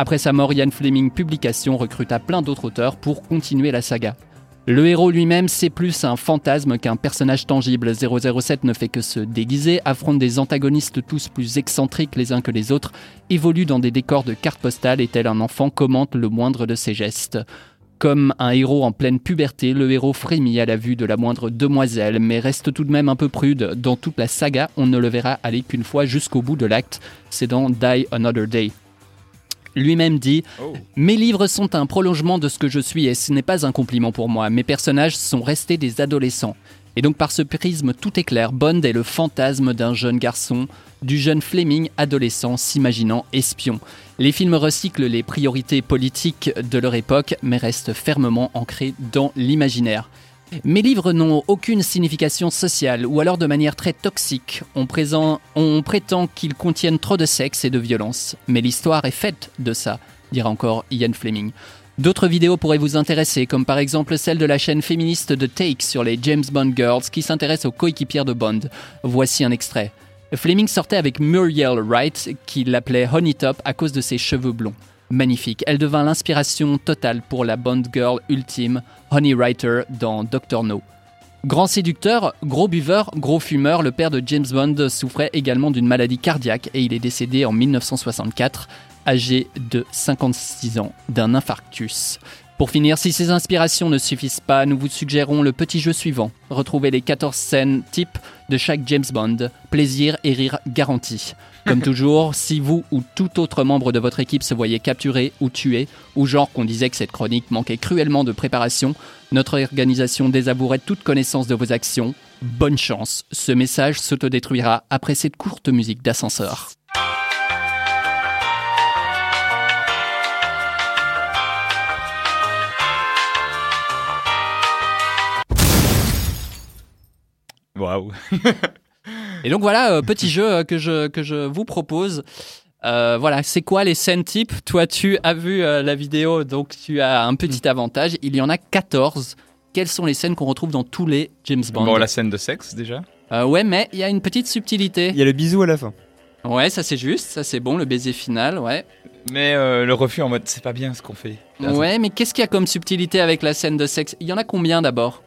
Après sa mort, Ian Fleming Publication recruta plein d'autres auteurs pour continuer la saga. Le héros lui-même, c'est plus un fantasme qu'un personnage tangible. 007 ne fait que se déguiser, affronte des antagonistes tous plus excentriques les uns que les autres, évolue dans des décors de cartes postales et tel un enfant commente le moindre de ses gestes. Comme un héros en pleine puberté, le héros frémit à la vue de la moindre demoiselle, mais reste tout de même un peu prude. Dans toute la saga, on ne le verra aller qu'une fois jusqu'au bout de l'acte. C'est dans Die Another Day. Lui-même dit Oh. Mes livres sont un prolongement de ce que je suis et ce n'est pas un compliment pour moi. Mes personnages sont restés des adolescents. Et donc par ce prisme tout est clair, Bond est le fantasme d'un jeune garçon, du jeune Fleming adolescent s'imaginant espion. Les films recyclent les priorités politiques de leur époque mais restent fermement ancrés dans l'imaginaire. Mes livres n'ont aucune signification sociale ou alors de manière très toxique. On, prétend qu'ils contiennent trop de sexe et de violence. Mais l'histoire est faite de ça, dira encore Ian Fleming. D'autres vidéos pourraient vous intéresser, comme par exemple celle de la chaîne féministe de Take sur les James Bond Girls qui s'intéresse aux coéquipières de Bond. Voici un extrait. Fleming sortait avec Muriel Wright, qui l'appelait Honey Top à cause de ses cheveux blonds. Magnifique, elle devint l'inspiration totale pour la Bond Girl ultime, Honey Writer, dans Doctor No. Grand séducteur, gros buveur, gros fumeur, le père de James Bond souffrait également d'une maladie cardiaque et il est décédé en 1964, âgé de 56 ans, d'un infarctus. Pour finir, si ces inspirations ne suffisent pas, nous vous suggérons le petit jeu suivant. Retrouvez les 14 scènes types de chaque James Bond. Plaisir et rire garantis. Comme toujours, si vous ou tout autre membre de votre équipe se voyait capturé ou tué, ou genre qu'on disait que cette chronique manquait cruellement de préparation, notre organisation désavouerait toute connaissance de vos actions. Bonne chance, ce message s'autodétruira après cette courte musique d'ascenseur. Waouh. Et donc voilà, euh, petit jeu euh, que je, que je vous propose. Euh, voilà, c'est quoi les scènes types? Toi, tu as vu euh, la vidéo, donc tu as un petit avantage. Il y en a 14. Quelles sont les scènes qu'on retrouve dans tous les James Bond? Bon, la scène de sexe déjà. Euh, Ouais, mais il y a une petite subtilité. Il y a le bisou à la fin. Ouais, ça c'est juste, ça c'est bon, le baiser final, ouais. Mais euh, le refus en mode c'est pas bien ce qu'on fait. Ouais, mais qu'est-ce qu'il y a comme subtilité avec la scène de sexe? Il y en a combien d'abord?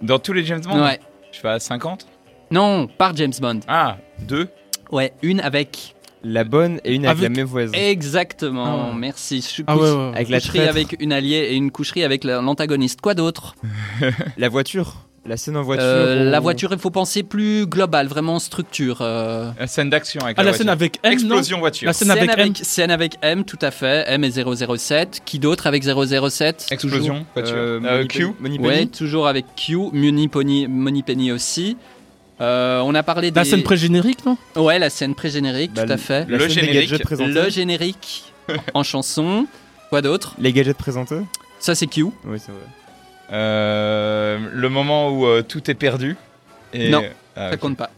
Dans tous les James Bond? Ouais. Je fais à 50 Non, par James Bond. Ah, deux Ouais, une avec. La bonne et une avec, Avec- la même voisine. Exactement, Ah merci. Je- Ah ouais, ouais, ouais. Avec la coucherie avec une alliée et une coucherie avec la- l'antagoniste. Quoi d'autre? La voiture. La scène en voiture. Euh, La voiture, il faut penser plus global, vraiment structure. euh. La scène d'action avec Ah, la, la scène voiture. avec M, non Explosion voiture. La scène avec M. scène avec M, tout à fait. M et 007. Qui d'autre avec 007 Explosion voiture. Euh, Euh, Money Q. Penny- Money Ouais, Penny. toujours avec Q. Money Penny, Money Penny aussi. Euh, on a parlé La des... scène pré-générique, non? Ouais, la scène pré-générique, Bah, tout à fait. La Le générique. Le générique en chanson. Quoi d'autre? Les gadgets présentés? Ça, c'est Q. Oui, c'est vrai. Euh, le moment où euh, tout est perdu. Et... Non, Ah, Ça compte pas.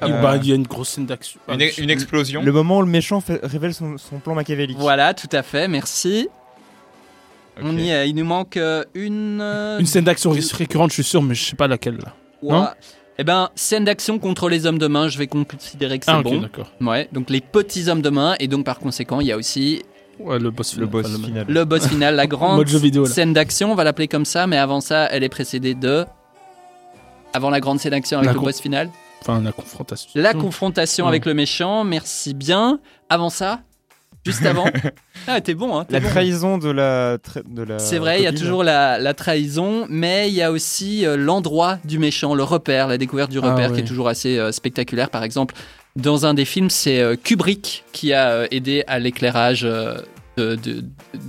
Ah, Euh, bah, Il y a une grosse scène d'action. une, une explosion. Le moment où le méchant fait- révèle son, son plan machiavélique. Voilà, tout à fait, merci. On y est, il nous manque une... Une scène d'action récurrente, je suis sûr, mais je sais pas laquelle là. non? Eh ben, scène d'action contre les hommes de main, je vais considérer que c'est Ah, bon. d'accord. Ouais, donc les petits hommes de main, et donc par conséquent, il y a aussi Ouais, le boss Le final. boss Enfin, le- final. le boss final, la grande Mode jeu vidéo, là. scène d'action, on va l'appeler comme ça, mais avant ça, elle est précédée de... Avant la grande scène d'action avec La le boss final, Enfin, la confrontation. la confrontation Ouais. avec le méchant, merci bien. Avant ça, juste avant... ah, t'es bon, hein, La bon. trahison de la. tra- de la C'est vrai, il y a toujours la, la trahison, mais il y a aussi euh, l'endroit du méchant, le repère, la découverte du Ah repère qui est toujours assez euh, spectaculaire. Par exemple, dans un des films, c'est euh, Kubrick qui a euh, aidé à l'éclairage euh, de- de-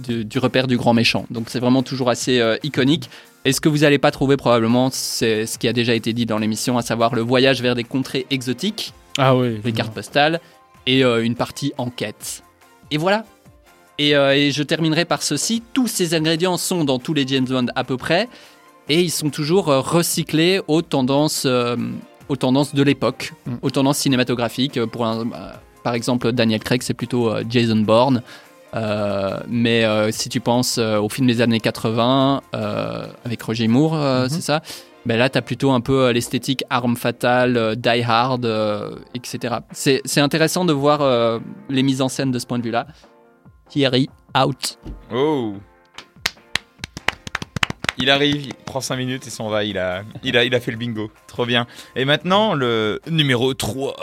de- du repère du grand méchant. Donc c'est vraiment toujours assez euh, iconique. Et ce que vous n'allez pas trouver probablement, c'est ce qui a déjà été dit dans l'émission, à savoir le voyage vers des contrées exotiques Ah ouais. les cartes postales et euh, une partie enquête. Et voilà. Et, euh, et je terminerai par ceci. Tous ces ingrédients sont dans tous les James Bond à peu près. Et ils sont toujours euh, recyclés aux tendances, euh, aux tendances de l'époque, Mm. aux tendances cinématographiques. Pour un- par exemple, Daniel Craig, c'est plutôt Jason Bourne. Euh, mais euh, si tu penses euh, au film des années 80 euh, avec Roger Moore, Mhm. c'est ça ben là, tu as plutôt un peu euh, l'esthétique arme fatale, euh, die hard, euh, etc. C'est c'est intéressant de voir euh, les mises en scène de ce point de vue-là. Thierry, out. Oh Il arrive, il prend 5 minutes et s'en va, il a, il, a, il a fait le bingo. Trop bien. Et maintenant, le numéro 3.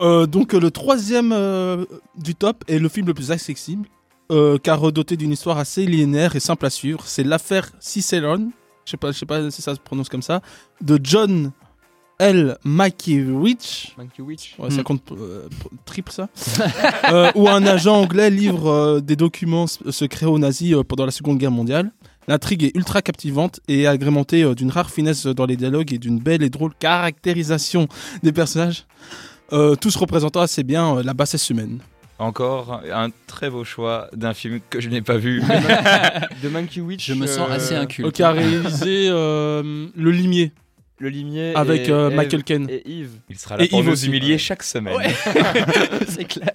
Euh, donc le troisième euh, du top est le film le plus accessible, euh, car doté d'une histoire assez linéaire et simple à suivre. C'est l'affaire Cicerone, je sais pas, je sais pas si ça se prononce comme ça, de John L. Mankiewicz. Monkey Witch. Ouais, ça Hmm. compte euh, triple ça. Euh, où un agent anglais livre euh, des documents secrets aux nazis euh, pendant la Seconde Guerre mondiale. L'intrigue est ultra captivante et agrémentée euh, d'une rare finesse dans les dialogues et d'une belle et drôle caractérisation des personnages. Euh, tous représentant assez bien euh, la bassesse humaine. Encore un très beau choix d'un film que je n'ai pas vu. De Monkey Witch. Je me sens euh, assez inculte. Qui a réalisé euh, Le Limier Le limier. avec et euh, Eve Michael Caine. Et Yves. Il sera là Et pour Yves nous aussi, humilier ouais. chaque semaine. c'est clair.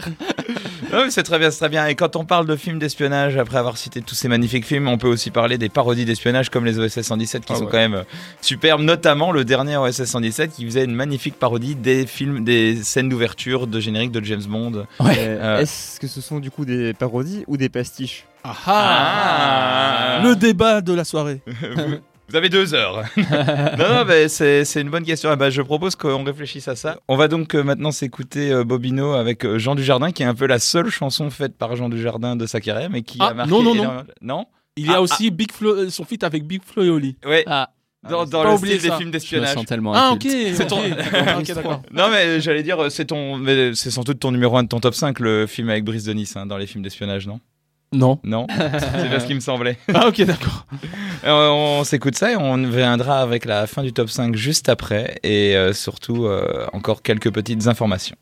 C'est très bien, c'est très bien. Et quand on parle de films d'espionnage, après avoir cité tous ces magnifiques films, on peut aussi parler des parodies d'espionnage comme les OSS 117 qui Ah sont ouais. quand même euh, superbes, notamment le dernier OSS 117 qui faisait une magnifique parodie des films, des scènes d'ouverture de générique de James Bond. Euh, Euh. Est-ce que ce sont du coup des parodies ou des pastiches? Ah. Le débat de la soirée. vous, Vous avez deux heures. non, non, c'est c'est une bonne question. Ah bah, je propose qu'on réfléchisse à ça. On va donc euh, maintenant s'écouter euh, Bobino avec euh, Jean Dujardin, qui est un peu la seule chanson faite par Jean Dujardin de sa carrière, mais qui Ah, a marqué. non, non, non. énormément- Non? Il y a Ah, aussi Big Flo, son feat avec Big Flo et Oli. Ouais, Ah, dans, dans le des films je me d'espionnage. sens tellement Ah, ok. C'est ton-. Non, mais j'allais dire, c'est ton, mais c'est sans doute ton numéro 1 de ton top 5, le film avec Brice de Nice, hein, dans les films d'espionnage, non? Non. Non C'est bien ce qui me semblait. Ah, ok, d'accord. Euh, on s'écoute ça et on viendra avec la fin du top 5 juste après et euh, surtout euh, encore quelques petites informations.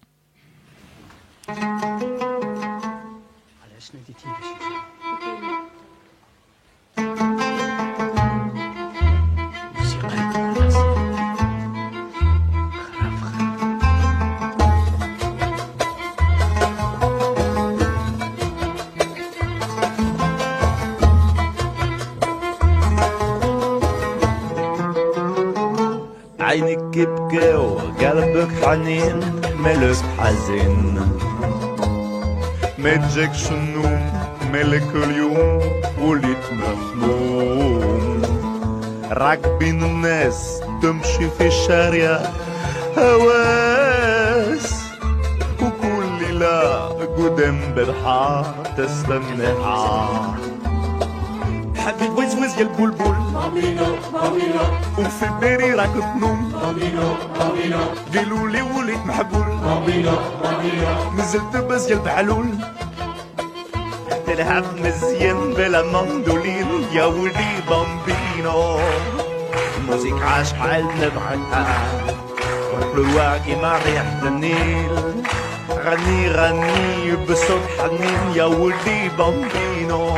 عينك يبكي وقلبك حنين ملك حزين ما تجيكش النوم ملك اليوم وليت مخموم راكبين الناس تمشي في الشارع هواس وكل ليلة قدام برحة تستنحها حبيب وزوز يا البلبل وفي بالي راك تنوم قالوا لي وليت محبول نزلت بس يا البحلول تلعب مزيان بلا مندولين يا ولي بامبينو موزيك عاش حال نبعتها والحلوة كيما ريحة النيل غني غني بصوت حنين يا ولي بامبينو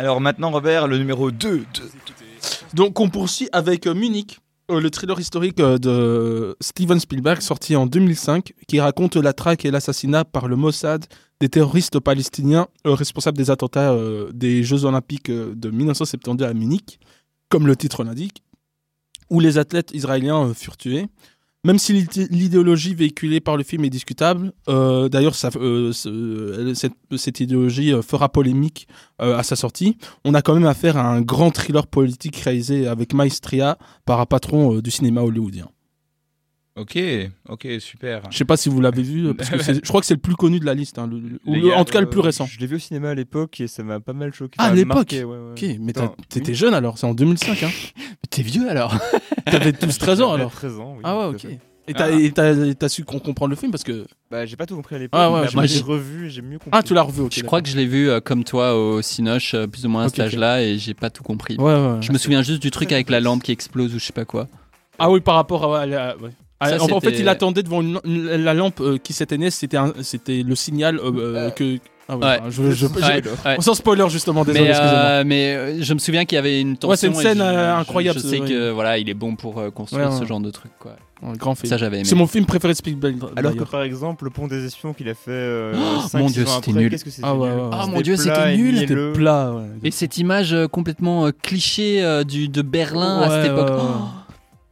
Alors maintenant, Robert, le numéro 2. De... Donc on poursuit avec euh, Munich le thriller historique euh, de Steven Spielberg, sorti en 2005, qui raconte la traque et l'assassinat par le Mossad des terroristes palestiniens euh, responsables des attentats euh, des Jeux Olympiques euh, de 1972 à Munich, comme le titre l'indique, où les athlètes israéliens euh, furent tués. Même si l'idé- l'idéologie véhiculée par le film est discutable, euh, d'ailleurs euh, ce- cette, cette idéologie euh, fera polémique euh, à sa sortie, on a quand même affaire à un grand thriller politique réalisé avec maestria par un patron euh, du cinéma hollywoodien. Ok, ok, super. Je sais pas si vous l'avez vu, euh, parce que c'est- je crois que c'est le plus connu de la liste, hein, le- le- ou Les le- gars, en tout cas le plus Euh, récent. Je l'ai vu au cinéma à l'époque et ça m'a pas mal choqué. Ah, à l'époque marqué, ouais, ouais. Ok, mais t'étais oui. jeune alors, c'est en 2005, hein T'es vieux alors T'avais 12-13 ans J'avais alors 13 ans, oui. Ah ouais, ok. Et t'as Ah. et t'as- et t'as su qu'on comprend le film parce que... Bah, j'ai pas tout compris à l'époque. Ah ouais, mais j'ai- moi j'ai- j'ai revu et j'ai mieux compris. Ah, tu l'as revu, ok. Je crois que je l'ai vu euh, comme toi au Cinoche, euh, plus ou moins à Ok, cet âge-là, et j'ai pas tout compris. Ouais, ouais. Je me souviens juste du truc avec la lampe qui explose ou je sais pas quoi. Ah oui, par rapport à... à la- ouais. Ah, Ça, en, en fait, il attendait devant une- une- la lampe euh, qui s'éteignait, c'était un- c'était le signal euh, euh, que... Ah ouais, Ouais. enfin, je- je- je- Ouais, ouais. On s'en spoiler justement, désolé, mais, excusez-moi. euh, mais euh, je me souviens qu'il y avait une tension. Ouais, c'est une scène, je- euh, je- incroyable, Je, sais que voilà, il est bon pour euh, construire Ouais, ouais. ce genre de truc. Quoi. Un grand film. Ça, j'avais aimé. C'est mon film préféré de Spielberg. Alors que par exemple, le pont des espions qu'il a fait. euh, Oh, mon Dieu, c'était nul. Qu'est-ce que c'était Ah nul. Ah, mon Dieu, c'était nul. C'était plat, ouais. Et cette image complètement euh, cliché euh, du, de Berlin à Ouais, cette époque.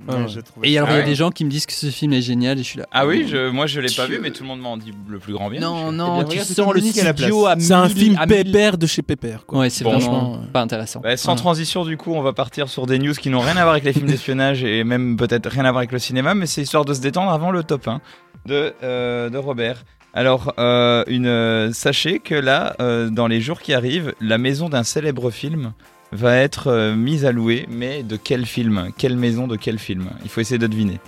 Ouais. Et alors, il y Ah a ouais. des gens qui me disent que ce film est génial et je suis là. Ah oui, oh. je, moi je l'ai pas Tu- vu, mais tout le monde m'en dit le plus grand bien. Non, Je- non, bien, tu regarde, sens c'est le à studio place. à C'est un film à pépère de chez Pépère. Quoi. Ouais, c'est Bon, vraiment franchement, pas intéressant. Bah, sans Ouais. transition, du coup, on va partir sur des news qui n'ont rien à voir avec les films d'espionnage et même peut-être rien à voir avec le cinéma, mais c'est histoire de se détendre avant le top 1 de, euh, de Robert. Alors, euh, une, euh, sachez que là, euh, dans les jours qui arrivent, la maison d'un célèbre film va être euh, mise à louer, mais de quel film? Quelle maison de quel film? Il faut essayer de deviner.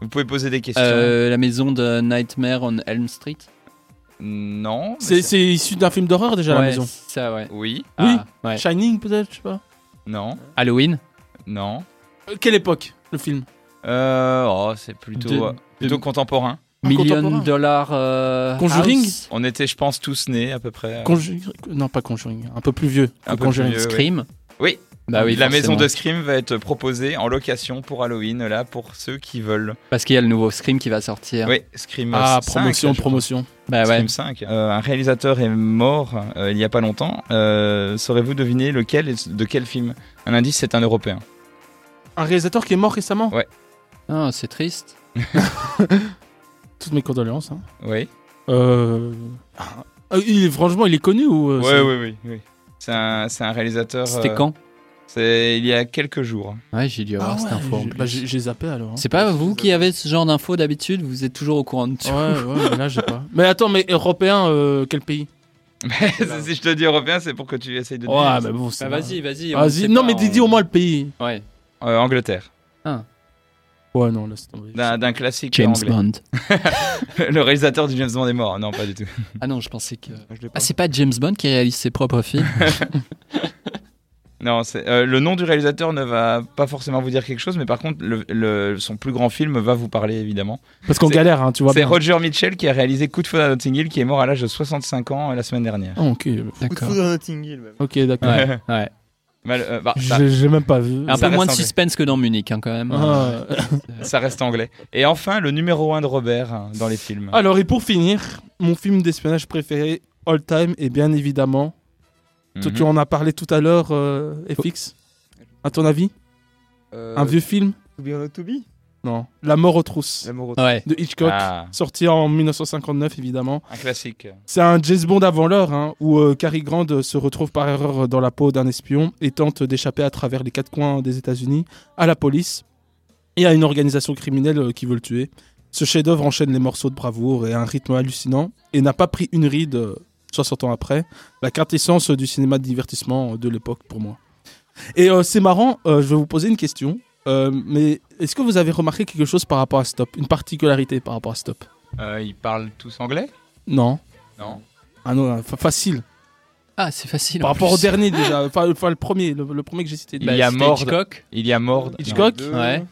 Vous pouvez poser des questions. Euh, la maison de Nightmare on Elm Street? Non. C'est c'est issu d'un film d'horreur déjà la maison. ça, ouais. Oui. Ah, ouais. Shining peut-être, je sais pas. Non. Halloween? Non. Euh, quelle époque le film? Euh, oh, c'est plutôt, De- euh, plutôt contemporain. Million. Dollar euh, Conjuring House, On était, je pense, tous nés à peu près. Conjuring Non, pas Conjuring, un peu plus vieux. Un plus Conjuring. vieux. Scream. Oui. Bah oui, la maison de Scream va être proposée en location pour Halloween, là, pour ceux qui veulent. Parce qu'il y a le nouveau Scream qui va sortir. Oui, Scream Ah, 5, promotion, là, promotion. Bah ouais. Scream 5. Euh, un réalisateur est mort euh, il y a pas longtemps. Euh, Saurez-vous deviner lequel et de quel film? Un indice, c'est un Européen. Un réalisateur qui est mort récemment? Ouais. Ah, c'est triste. Toutes mes condoléances. hein. Oui. Euh... ah, il est, franchement, il est connu ou euh, Oui, oui, oui, oui. C'est un, c'est un réalisateur. C'était euh, quand? C'est il y a quelques jours. Ouais, j'ai dû Ah avoir cette ouais, info. en j'ai- plus. bah, j'ai j'ai zappé alors. hein. C'est pas vous qui avez ce genre d'infos d'habitude? Vous êtes toujours au courant de tout. Ouais, ouais, mais là, j'ai pas. Mais attends, mais européen, euh, quel pays? Mais si je te dis européen, c'est pour que tu essayes de. Ouais, mais bon, c'est. Bah, vas-y, vas-y. on Vas-y, sait non, pas, mais dis, on- dis au moins le pays. Ouais. Euh, Angleterre. Ouais, non, laisse tomber. D'un d'un classique James anglais. Bond. Le réalisateur du James Bond est mort. Non, pas du tout. Ah non, je pensais que. Je l'ai pas. Ah, c'est pas James Bond qui réalise ses propres films Non, c'est euh, le nom du réalisateur ne va pas forcément vous dire quelque chose, mais par contre, le, le- son plus grand film va vous parler évidemment. Parce qu'on galère, hein, tu vois. C'est. Roger Mitchell qui a réalisé Coup de feu à Notting Hill, qui est mort à l'âge de 65 ans euh, la semaine dernière. Ah, ok, Coup de D'accord. foudre à Notting Hill, même. ok, d'accord. Ouais, ouais. Mal- euh, bah, bah, j'ai même pas vu. Un Ça peu moins de anglais. suspense que dans Munich, hein, quand même. Ah. ça reste anglais. Et enfin, le numéro 1 de Robert hein, dans les films. Alors, et pour finir, mon film d'espionnage préféré, all time, est bien évidemment. Toi, Mhm. tu en as parlé tout à l'heure, euh, FX. À ton avis? Euh, Un vieux film? To be or not to be Non. La mort aux trousses La mort au Ouais. de Hitchcock, Ah, sorti en 1959 évidemment. un classique. C'est un James Bond avant l'heure, hein, où euh, Cary Grant euh, se retrouve par erreur dans la peau d'un espion et tente d'échapper à travers les quatre coins des États-Unis à la police et à une organisation criminelle euh, qui veut le tuer. Ce chef-d'œuvre enchaîne les morceaux de bravoure et un rythme hallucinant et n'a pas pris une ride euh, 60 ans après. La quintessence du cinéma de divertissement de l'époque pour moi. Et euh, c'est marrant, euh, je vais vous poser une question. Euh, mais est-ce que vous avez remarqué quelque chose par rapport à Stop? Une particularité par rapport à Stop? Euh, ils parlent tous anglais? Non. Non. Ah non, fa- facile. Ah, c'est facile. Par rapport au dernier déjà, enfin, enfin, le premier, le, le premier que j'ai cité. Il Bah, y a c'était Mord. Hitchcock. Il y a Mord. Hitchcock Ouais.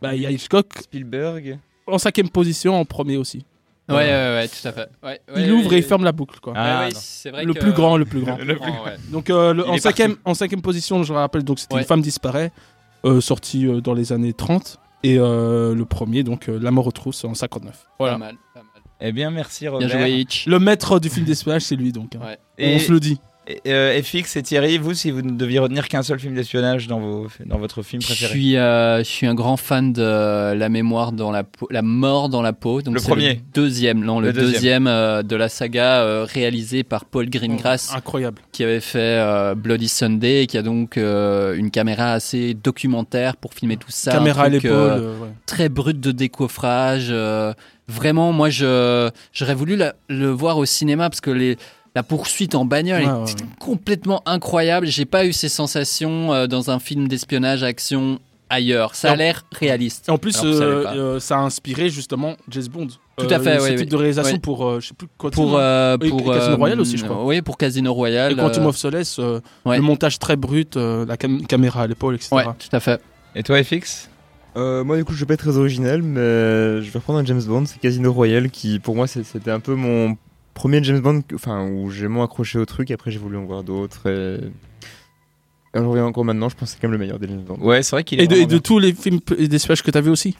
Bah, il y a Hitchcock Spielberg. en cinquième position, en premier aussi. Ouais, ouais, ouais, tout à fait. Ouais, ouais, il ouvre ouais, et il ferme la boucle, quoi. Ah, ouais, non. c'est vrai le que- plus grand, le plus grand. Le plus- Oh, ouais. Donc, euh, le- en, cinquième, en cinquième position, je rappelle, donc c'était Ouais. Une femme disparaît, euh, sorti euh, dans les années 30. Et euh, le premier, donc euh, La mort aux trousses, en 59. Voilà. Pas mal, pas mal. Eh bien, merci Bien Robert. joué, Hitch. Le maître du film d'espionnage, c'est lui, donc. hein. Ouais. Et, On se le dit. Et, euh, FX et Thierry, vous, si vous ne deviez retenir qu'un seul film d'espionnage dans, vos, dans votre film Je préféré suis, euh, je suis un grand fan de euh, La mémoire dans la peau, La mort dans la peau. Donc Le premier. deuxième, non, le, Le deuxième. deuxième, euh, de la saga euh, réalisé par Paul Greengrass, Incroyable. qui avait fait euh, Bloody Sunday, et qui a donc euh, une caméra assez documentaire pour filmer tout ça. Caméra à l'épaule. ouais. très brut de décoffrage. euh, vraiment, moi, je j'aurais voulu la- le voir au cinéma parce que les, la poursuite en bagnole Ouais, est ouais, complètement incroyable. J'ai pas eu ces sensations euh, dans un film d'espionnage action ailleurs. Ça a l'air réaliste. Et en plus, euh, euh, ça a inspiré justement James Bond. Tout à fait, Ce oui, type oui. de réalisation Oui. pour, euh, je sais plus quoi. Pour, euh, Oui, pour Casino euh, Royale aussi, je crois. Oui, pour Casino Royale. Et Quantum euh, of Solace, euh, ouais. le montage très brut, euh, la cam- caméra à l'épaule, etc. Ouais, tout à fait. Et toi, FX Euh, moi, du coup, je vais pas être très original, mais je vais reprendre un James Bond, c'est Casino Royale, qui pour moi, c'était un peu mon premier James Bond, enfin, où j'ai moins accroché au truc, après j'ai voulu en voir d'autres, et. Quand je reviens encore maintenant, je pense que c'est quand même le meilleur des James Bond. Ouais, c'est vrai qu'il est. Et de, et de tous les films d'espionnage que tu as vu aussi?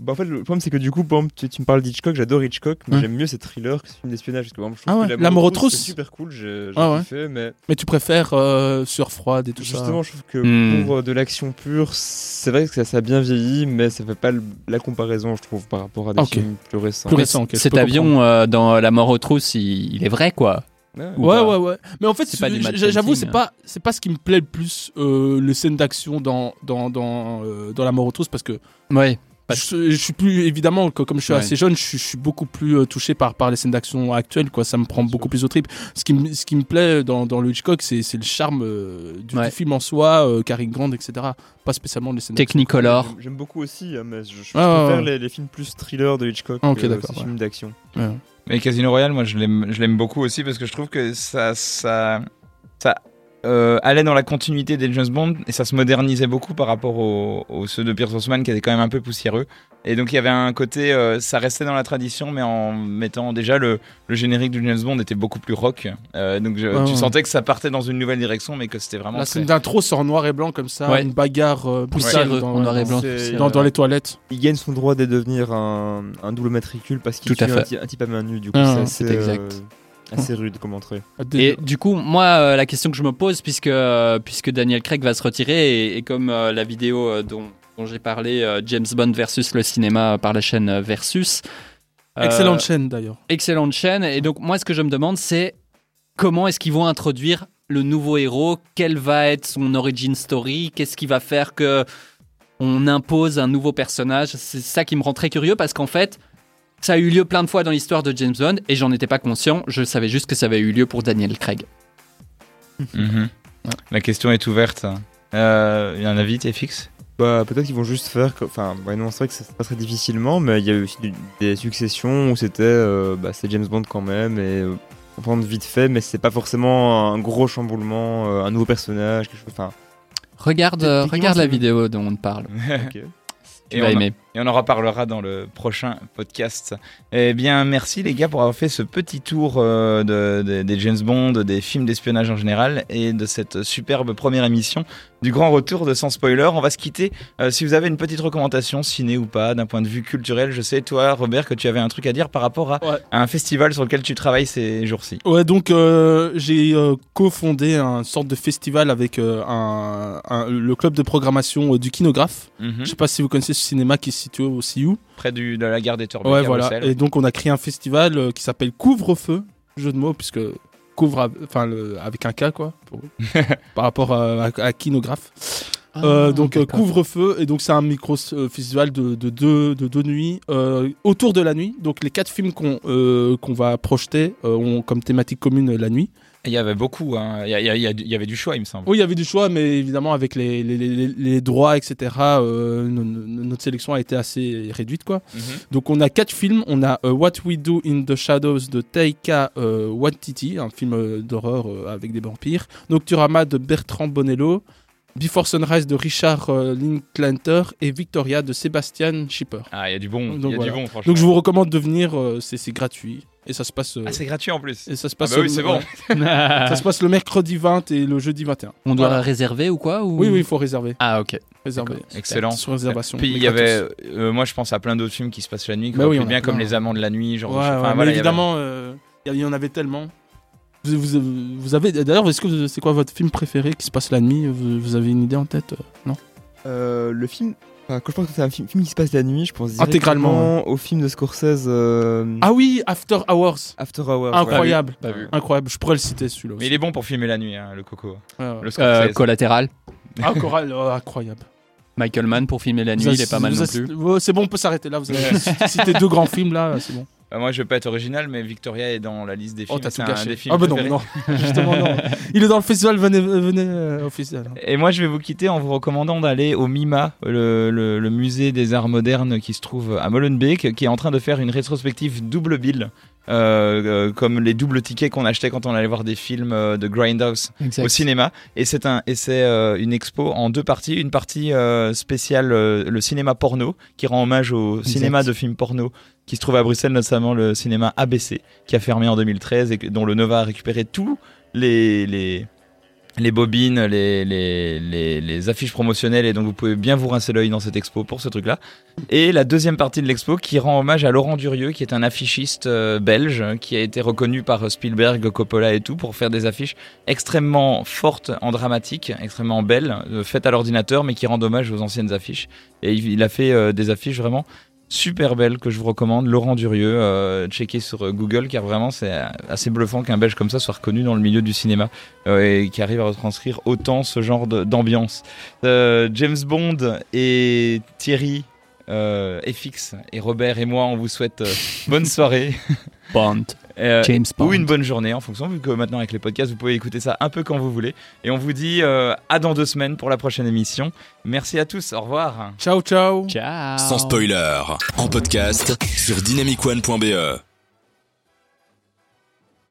Bah, en fait, le problème, c'est que du coup, tu, tu me parles d'Hitchcock, j'adore Hitchcock, mais Ouais. j'aime mieux ces thrillers que ces films d'espionnage. Parce que, je trouve Ah ouais, que La La mort aux trousses, c'est super cool, j'ai Ah ouais. kiffé, mais Mais tu préfères euh, Sur froide et tout justement, je trouve que Hmm. pour euh, de l'action pure, c'est vrai que ça, ça a bien vieilli, mais ça fait pas le- la comparaison, je trouve, par rapport à des films plus récents. Plus récent, ok, je Cet avion euh, dans La mort aux trousses, il, il est vrai, quoi. Ouais. Ou Ouais, ouais, ouais. Mais en fait, C'est pas du j- Matt j'avoue, c'est hein. pas, c'est pas ce qui me plaît le plus, euh, les scènes d'action dans, dans, dans, euh, dans La mort aux trousses, parce que Ouais. Parce- je, je suis plus, évidemment, que- comme je suis Ouais. assez jeune, je, suis- je suis beaucoup plus euh, touché par, par les scènes d'action actuelles, quoi. Ça me prend beaucoup plus au trip. Ce qui, me- ce qui me plaît dans, dans le Hitchcock, c'est c'est le charme euh, du, Ouais. du film en soi, euh, Cary Grant, etc. Pas spécialement les scènes d'action. Technicolor. J'aime- beaucoup aussi, hein, mais je, je Ah, préfère ouais. les, les films plus thrillers de Hitchcock Ah, ok, que ouais. films d'action. Ouais. Mais Casino Royale, moi, je l'aime, je l'aime beaucoup aussi parce que je trouve que ça, ça, ça euh, allait dans la continuité des James Bond et ça se modernisait beaucoup par rapport aux au ceux de Pierce Brosnan qui étaient quand même un peu poussiéreux. Et donc il y avait un côté, euh, ça restait dans la tradition, mais en mettant déjà le, le générique du James Bond était beaucoup plus rock. Euh, donc je- Ouais, tu ouais. sentais que ça partait dans une nouvelle direction, mais que c'était vraiment La très- scène d'intro c'est en noir et blanc comme ça, Ouais. une bagarre euh, Poussiéreux, brutale dans, en noir et blanc. c'est- poussiéreux. dans, dans les toilettes. Il gagne son droit de devenir un, un double matricule parce qu'il Tout à tue fait. un, un type à main nue. Du coup, Ah, c'est exact. Assez rude comme entrée. Et du coup, moi, euh, la question que je me pose, puisque, euh, puisque Daniel Craig va se retirer, et, et comme euh, la vidéo euh, dont, dont j'ai parlé, euh, James Bond versus le cinéma euh, par la chaîne Versus. euh, Excellente chaîne d'ailleurs. excellente chaîne. Et donc, moi, ce que je me demande, c'est comment est-ce qu'ils vont introduire le nouveau héros? Quelle va être son origin story? Qu'est-ce qui va faire que on impose un nouveau personnage? C'est ça qui me rend très curieux parce qu'en fait, ça a eu lieu plein de fois dans l'histoire de James Bond et j'en étais pas conscient. Je savais juste que ça avait eu lieu pour Daniel Craig. Mhm. La question est ouverte. Euh, Il y a un avis, t'es fixe Bah, peut-être qu'ils vont juste faire. que- Enfin, ouais, non, c'est vrai que ça se passe très difficilement, mais il y a eu aussi des successions où c'était. euh, bah, c'est James Bond quand même, et. euh, on prend vite fait, mais c'est pas forcément un gros chamboulement, euh, un nouveau personnage, quelque chose. Enfin, Regarde, euh, regarde la vidéo dont on parle. ok. Tu Et vas on a- aimer. Et on en reparlera dans le prochain podcast. Eh bien, merci les gars pour avoir fait ce petit tour euh, de, de- des James Bond, des films d'espionnage en général et de cette superbe première émission du grand retour de Sans Spoiler. On va se quitter. Euh, si vous avez une petite recommandation, ciné ou pas, d'un point de vue culturel, je sais, toi, Robert, que tu avais un truc à dire par rapport à, Ouais. à un festival sur lequel tu travailles ces jours-ci. Ouais, donc euh, j'ai euh, cofondé un sorte de festival avec un, un- le club de programmation du Kinographe. Mhm. Je sais pas si vous connaissez ce cinéma qui se situe au CIU. Près du, de la gare des Turbecs Ouais, voilà. Bruxelles. Et donc on a créé un festival euh, qui s'appelle Couvre-feu, jeu de mots, puisque couvre, enfin avec un K quoi, pour- par rapport à, à- à Kinographe. Euh, donc euh, couvre-feu et donc c'est un micro festival de, de deux de deux nuits euh, autour de la nuit. Donc les quatre films qu'on euh, qu'on va projeter euh, ont comme thématique commune la nuit. Il y avait beaucoup, hein. il, y a- il y a- il y a- il y avait du choix, il me semble. Oui, il y avait du choix, mais évidemment avec les, les, les, les droits etc. euh, no- no- notre sélection a été assez réduite quoi. Mhm. Donc on a quatre films. On a euh, What We Do in the Shadows de Taika euh, Waititi, un film euh, d'horreur euh, avec des vampires. Nocturama de Bertrand Bonello. Before Sunrise de Richard Linklater et Victoria de Sébastien Schipper. Ah, il y a du bon, il Donc y a voilà. du bon, franchement. Donc je vous recommande de venir, c'est gratuit et ça se passe. euh, Ah, c'est gratuit en plus. et ça se Ah passe. bah oui, c'est bon. Ça se passe le mercredi 20 et le jeudi 21. On doit Voilà. réserver ou quoi ou... Oui, oui, il faut réserver. Ah, ok. réserver. Excellent. Sur réservation. Puis il y avait, euh, moi je pense à plein d'autres films qui se passent la nuit, Bah oui, on bien comme plein. Les Amants de la nuit, genre. Ouais, de- ouais, enfin, mais voilà, il y avait- évidemment, euh, il y en avait tellement. Vous, vous- vous avez d'ailleurs, est-ce que vous- c'est quoi votre film préféré qui se passe la nuit? Vous, vous avez une idée en tête euh, Non? Euh, le film. Enfin, quand je pense que c'est un film, film qui se passe la nuit, je pense Intégralement, au film de Scorsese euh, Ah oui, After Hours. After Hours. ouais. Incroyable, Pas vu. incroyable. Je pourrais le citer celui-là. Mais il est bon pour filmer la nuit, hein, le Coco. Ouais, ouais. Le Euh, Scorsese. collatéral. Ah, Coral, oh, incroyable. Michael Mann pour filmer la nuit, Vous il est pas mal non plus. Ouais, c'est bon, on peut s'arrêter là. Vous avez cité deux grands films là, c'est bon. Euh, moi je vais pas être original, mais Victoria est dans la liste des films. Oh, t'as tout un gâché. des films Ah bah non, non, justement non. Il est dans le festival, venez, venez euh, au festival. Et moi, je vais vous quitter en vous recommandant d'aller au MIMA, le, le- le musée des arts modernes qui se trouve à Molenbeek, qui est en train de faire une rétrospective double bill, euh, euh, comme les doubles tickets qu'on achetait quand on allait voir des films euh, de Grindhouse au cinéma. Et c'est un, et c'est euh, une expo en deux parties. Une partie spéciale, le cinéma porno, qui rend hommage au cinéma de films porno qui se trouve à Bruxelles, notamment le cinéma ABC, qui a fermé en 2013 et dont le Nova a récupéré tous les, les, les bobines, les, les, les, affiches promotionnelles, et donc vous pouvez bien vous rincer l'œil dans cette expo pour ce truc-là. Et la deuxième partie de l'expo qui rend hommage à Laurent Durieux, qui est un affichiste euh, belge, qui a été reconnu par Spielberg, Coppola et tout, pour faire des affiches extrêmement fortes en dramatique, extrêmement belles, euh, faites à l'ordinateur, mais qui rendent hommage aux anciennes affiches. Et il, il a fait euh, des affiches vraiment super belle que je vous recommande, Laurent Durieux, euh, checker sur euh, Google car vraiment c'est euh, assez bluffant qu'un Belge comme ça soit reconnu dans le milieu du cinéma euh, et qui arrive à retranscrire autant ce genre d'ambiance. Euh, James Bond et Thierry, euh, FX et Robert et moi on vous souhaite bonne soirée. Bond. Euh, James Bond. ou une bonne journée en fonction, vu que maintenant avec les podcasts, vous pouvez écouter ça un peu quand vous voulez. Et on vous dit euh, à dans deux semaines pour la prochaine émission. Merci à tous, au revoir. Ciao, ciao. Ciao. Sans spoiler, en podcast sur dynamicone.be.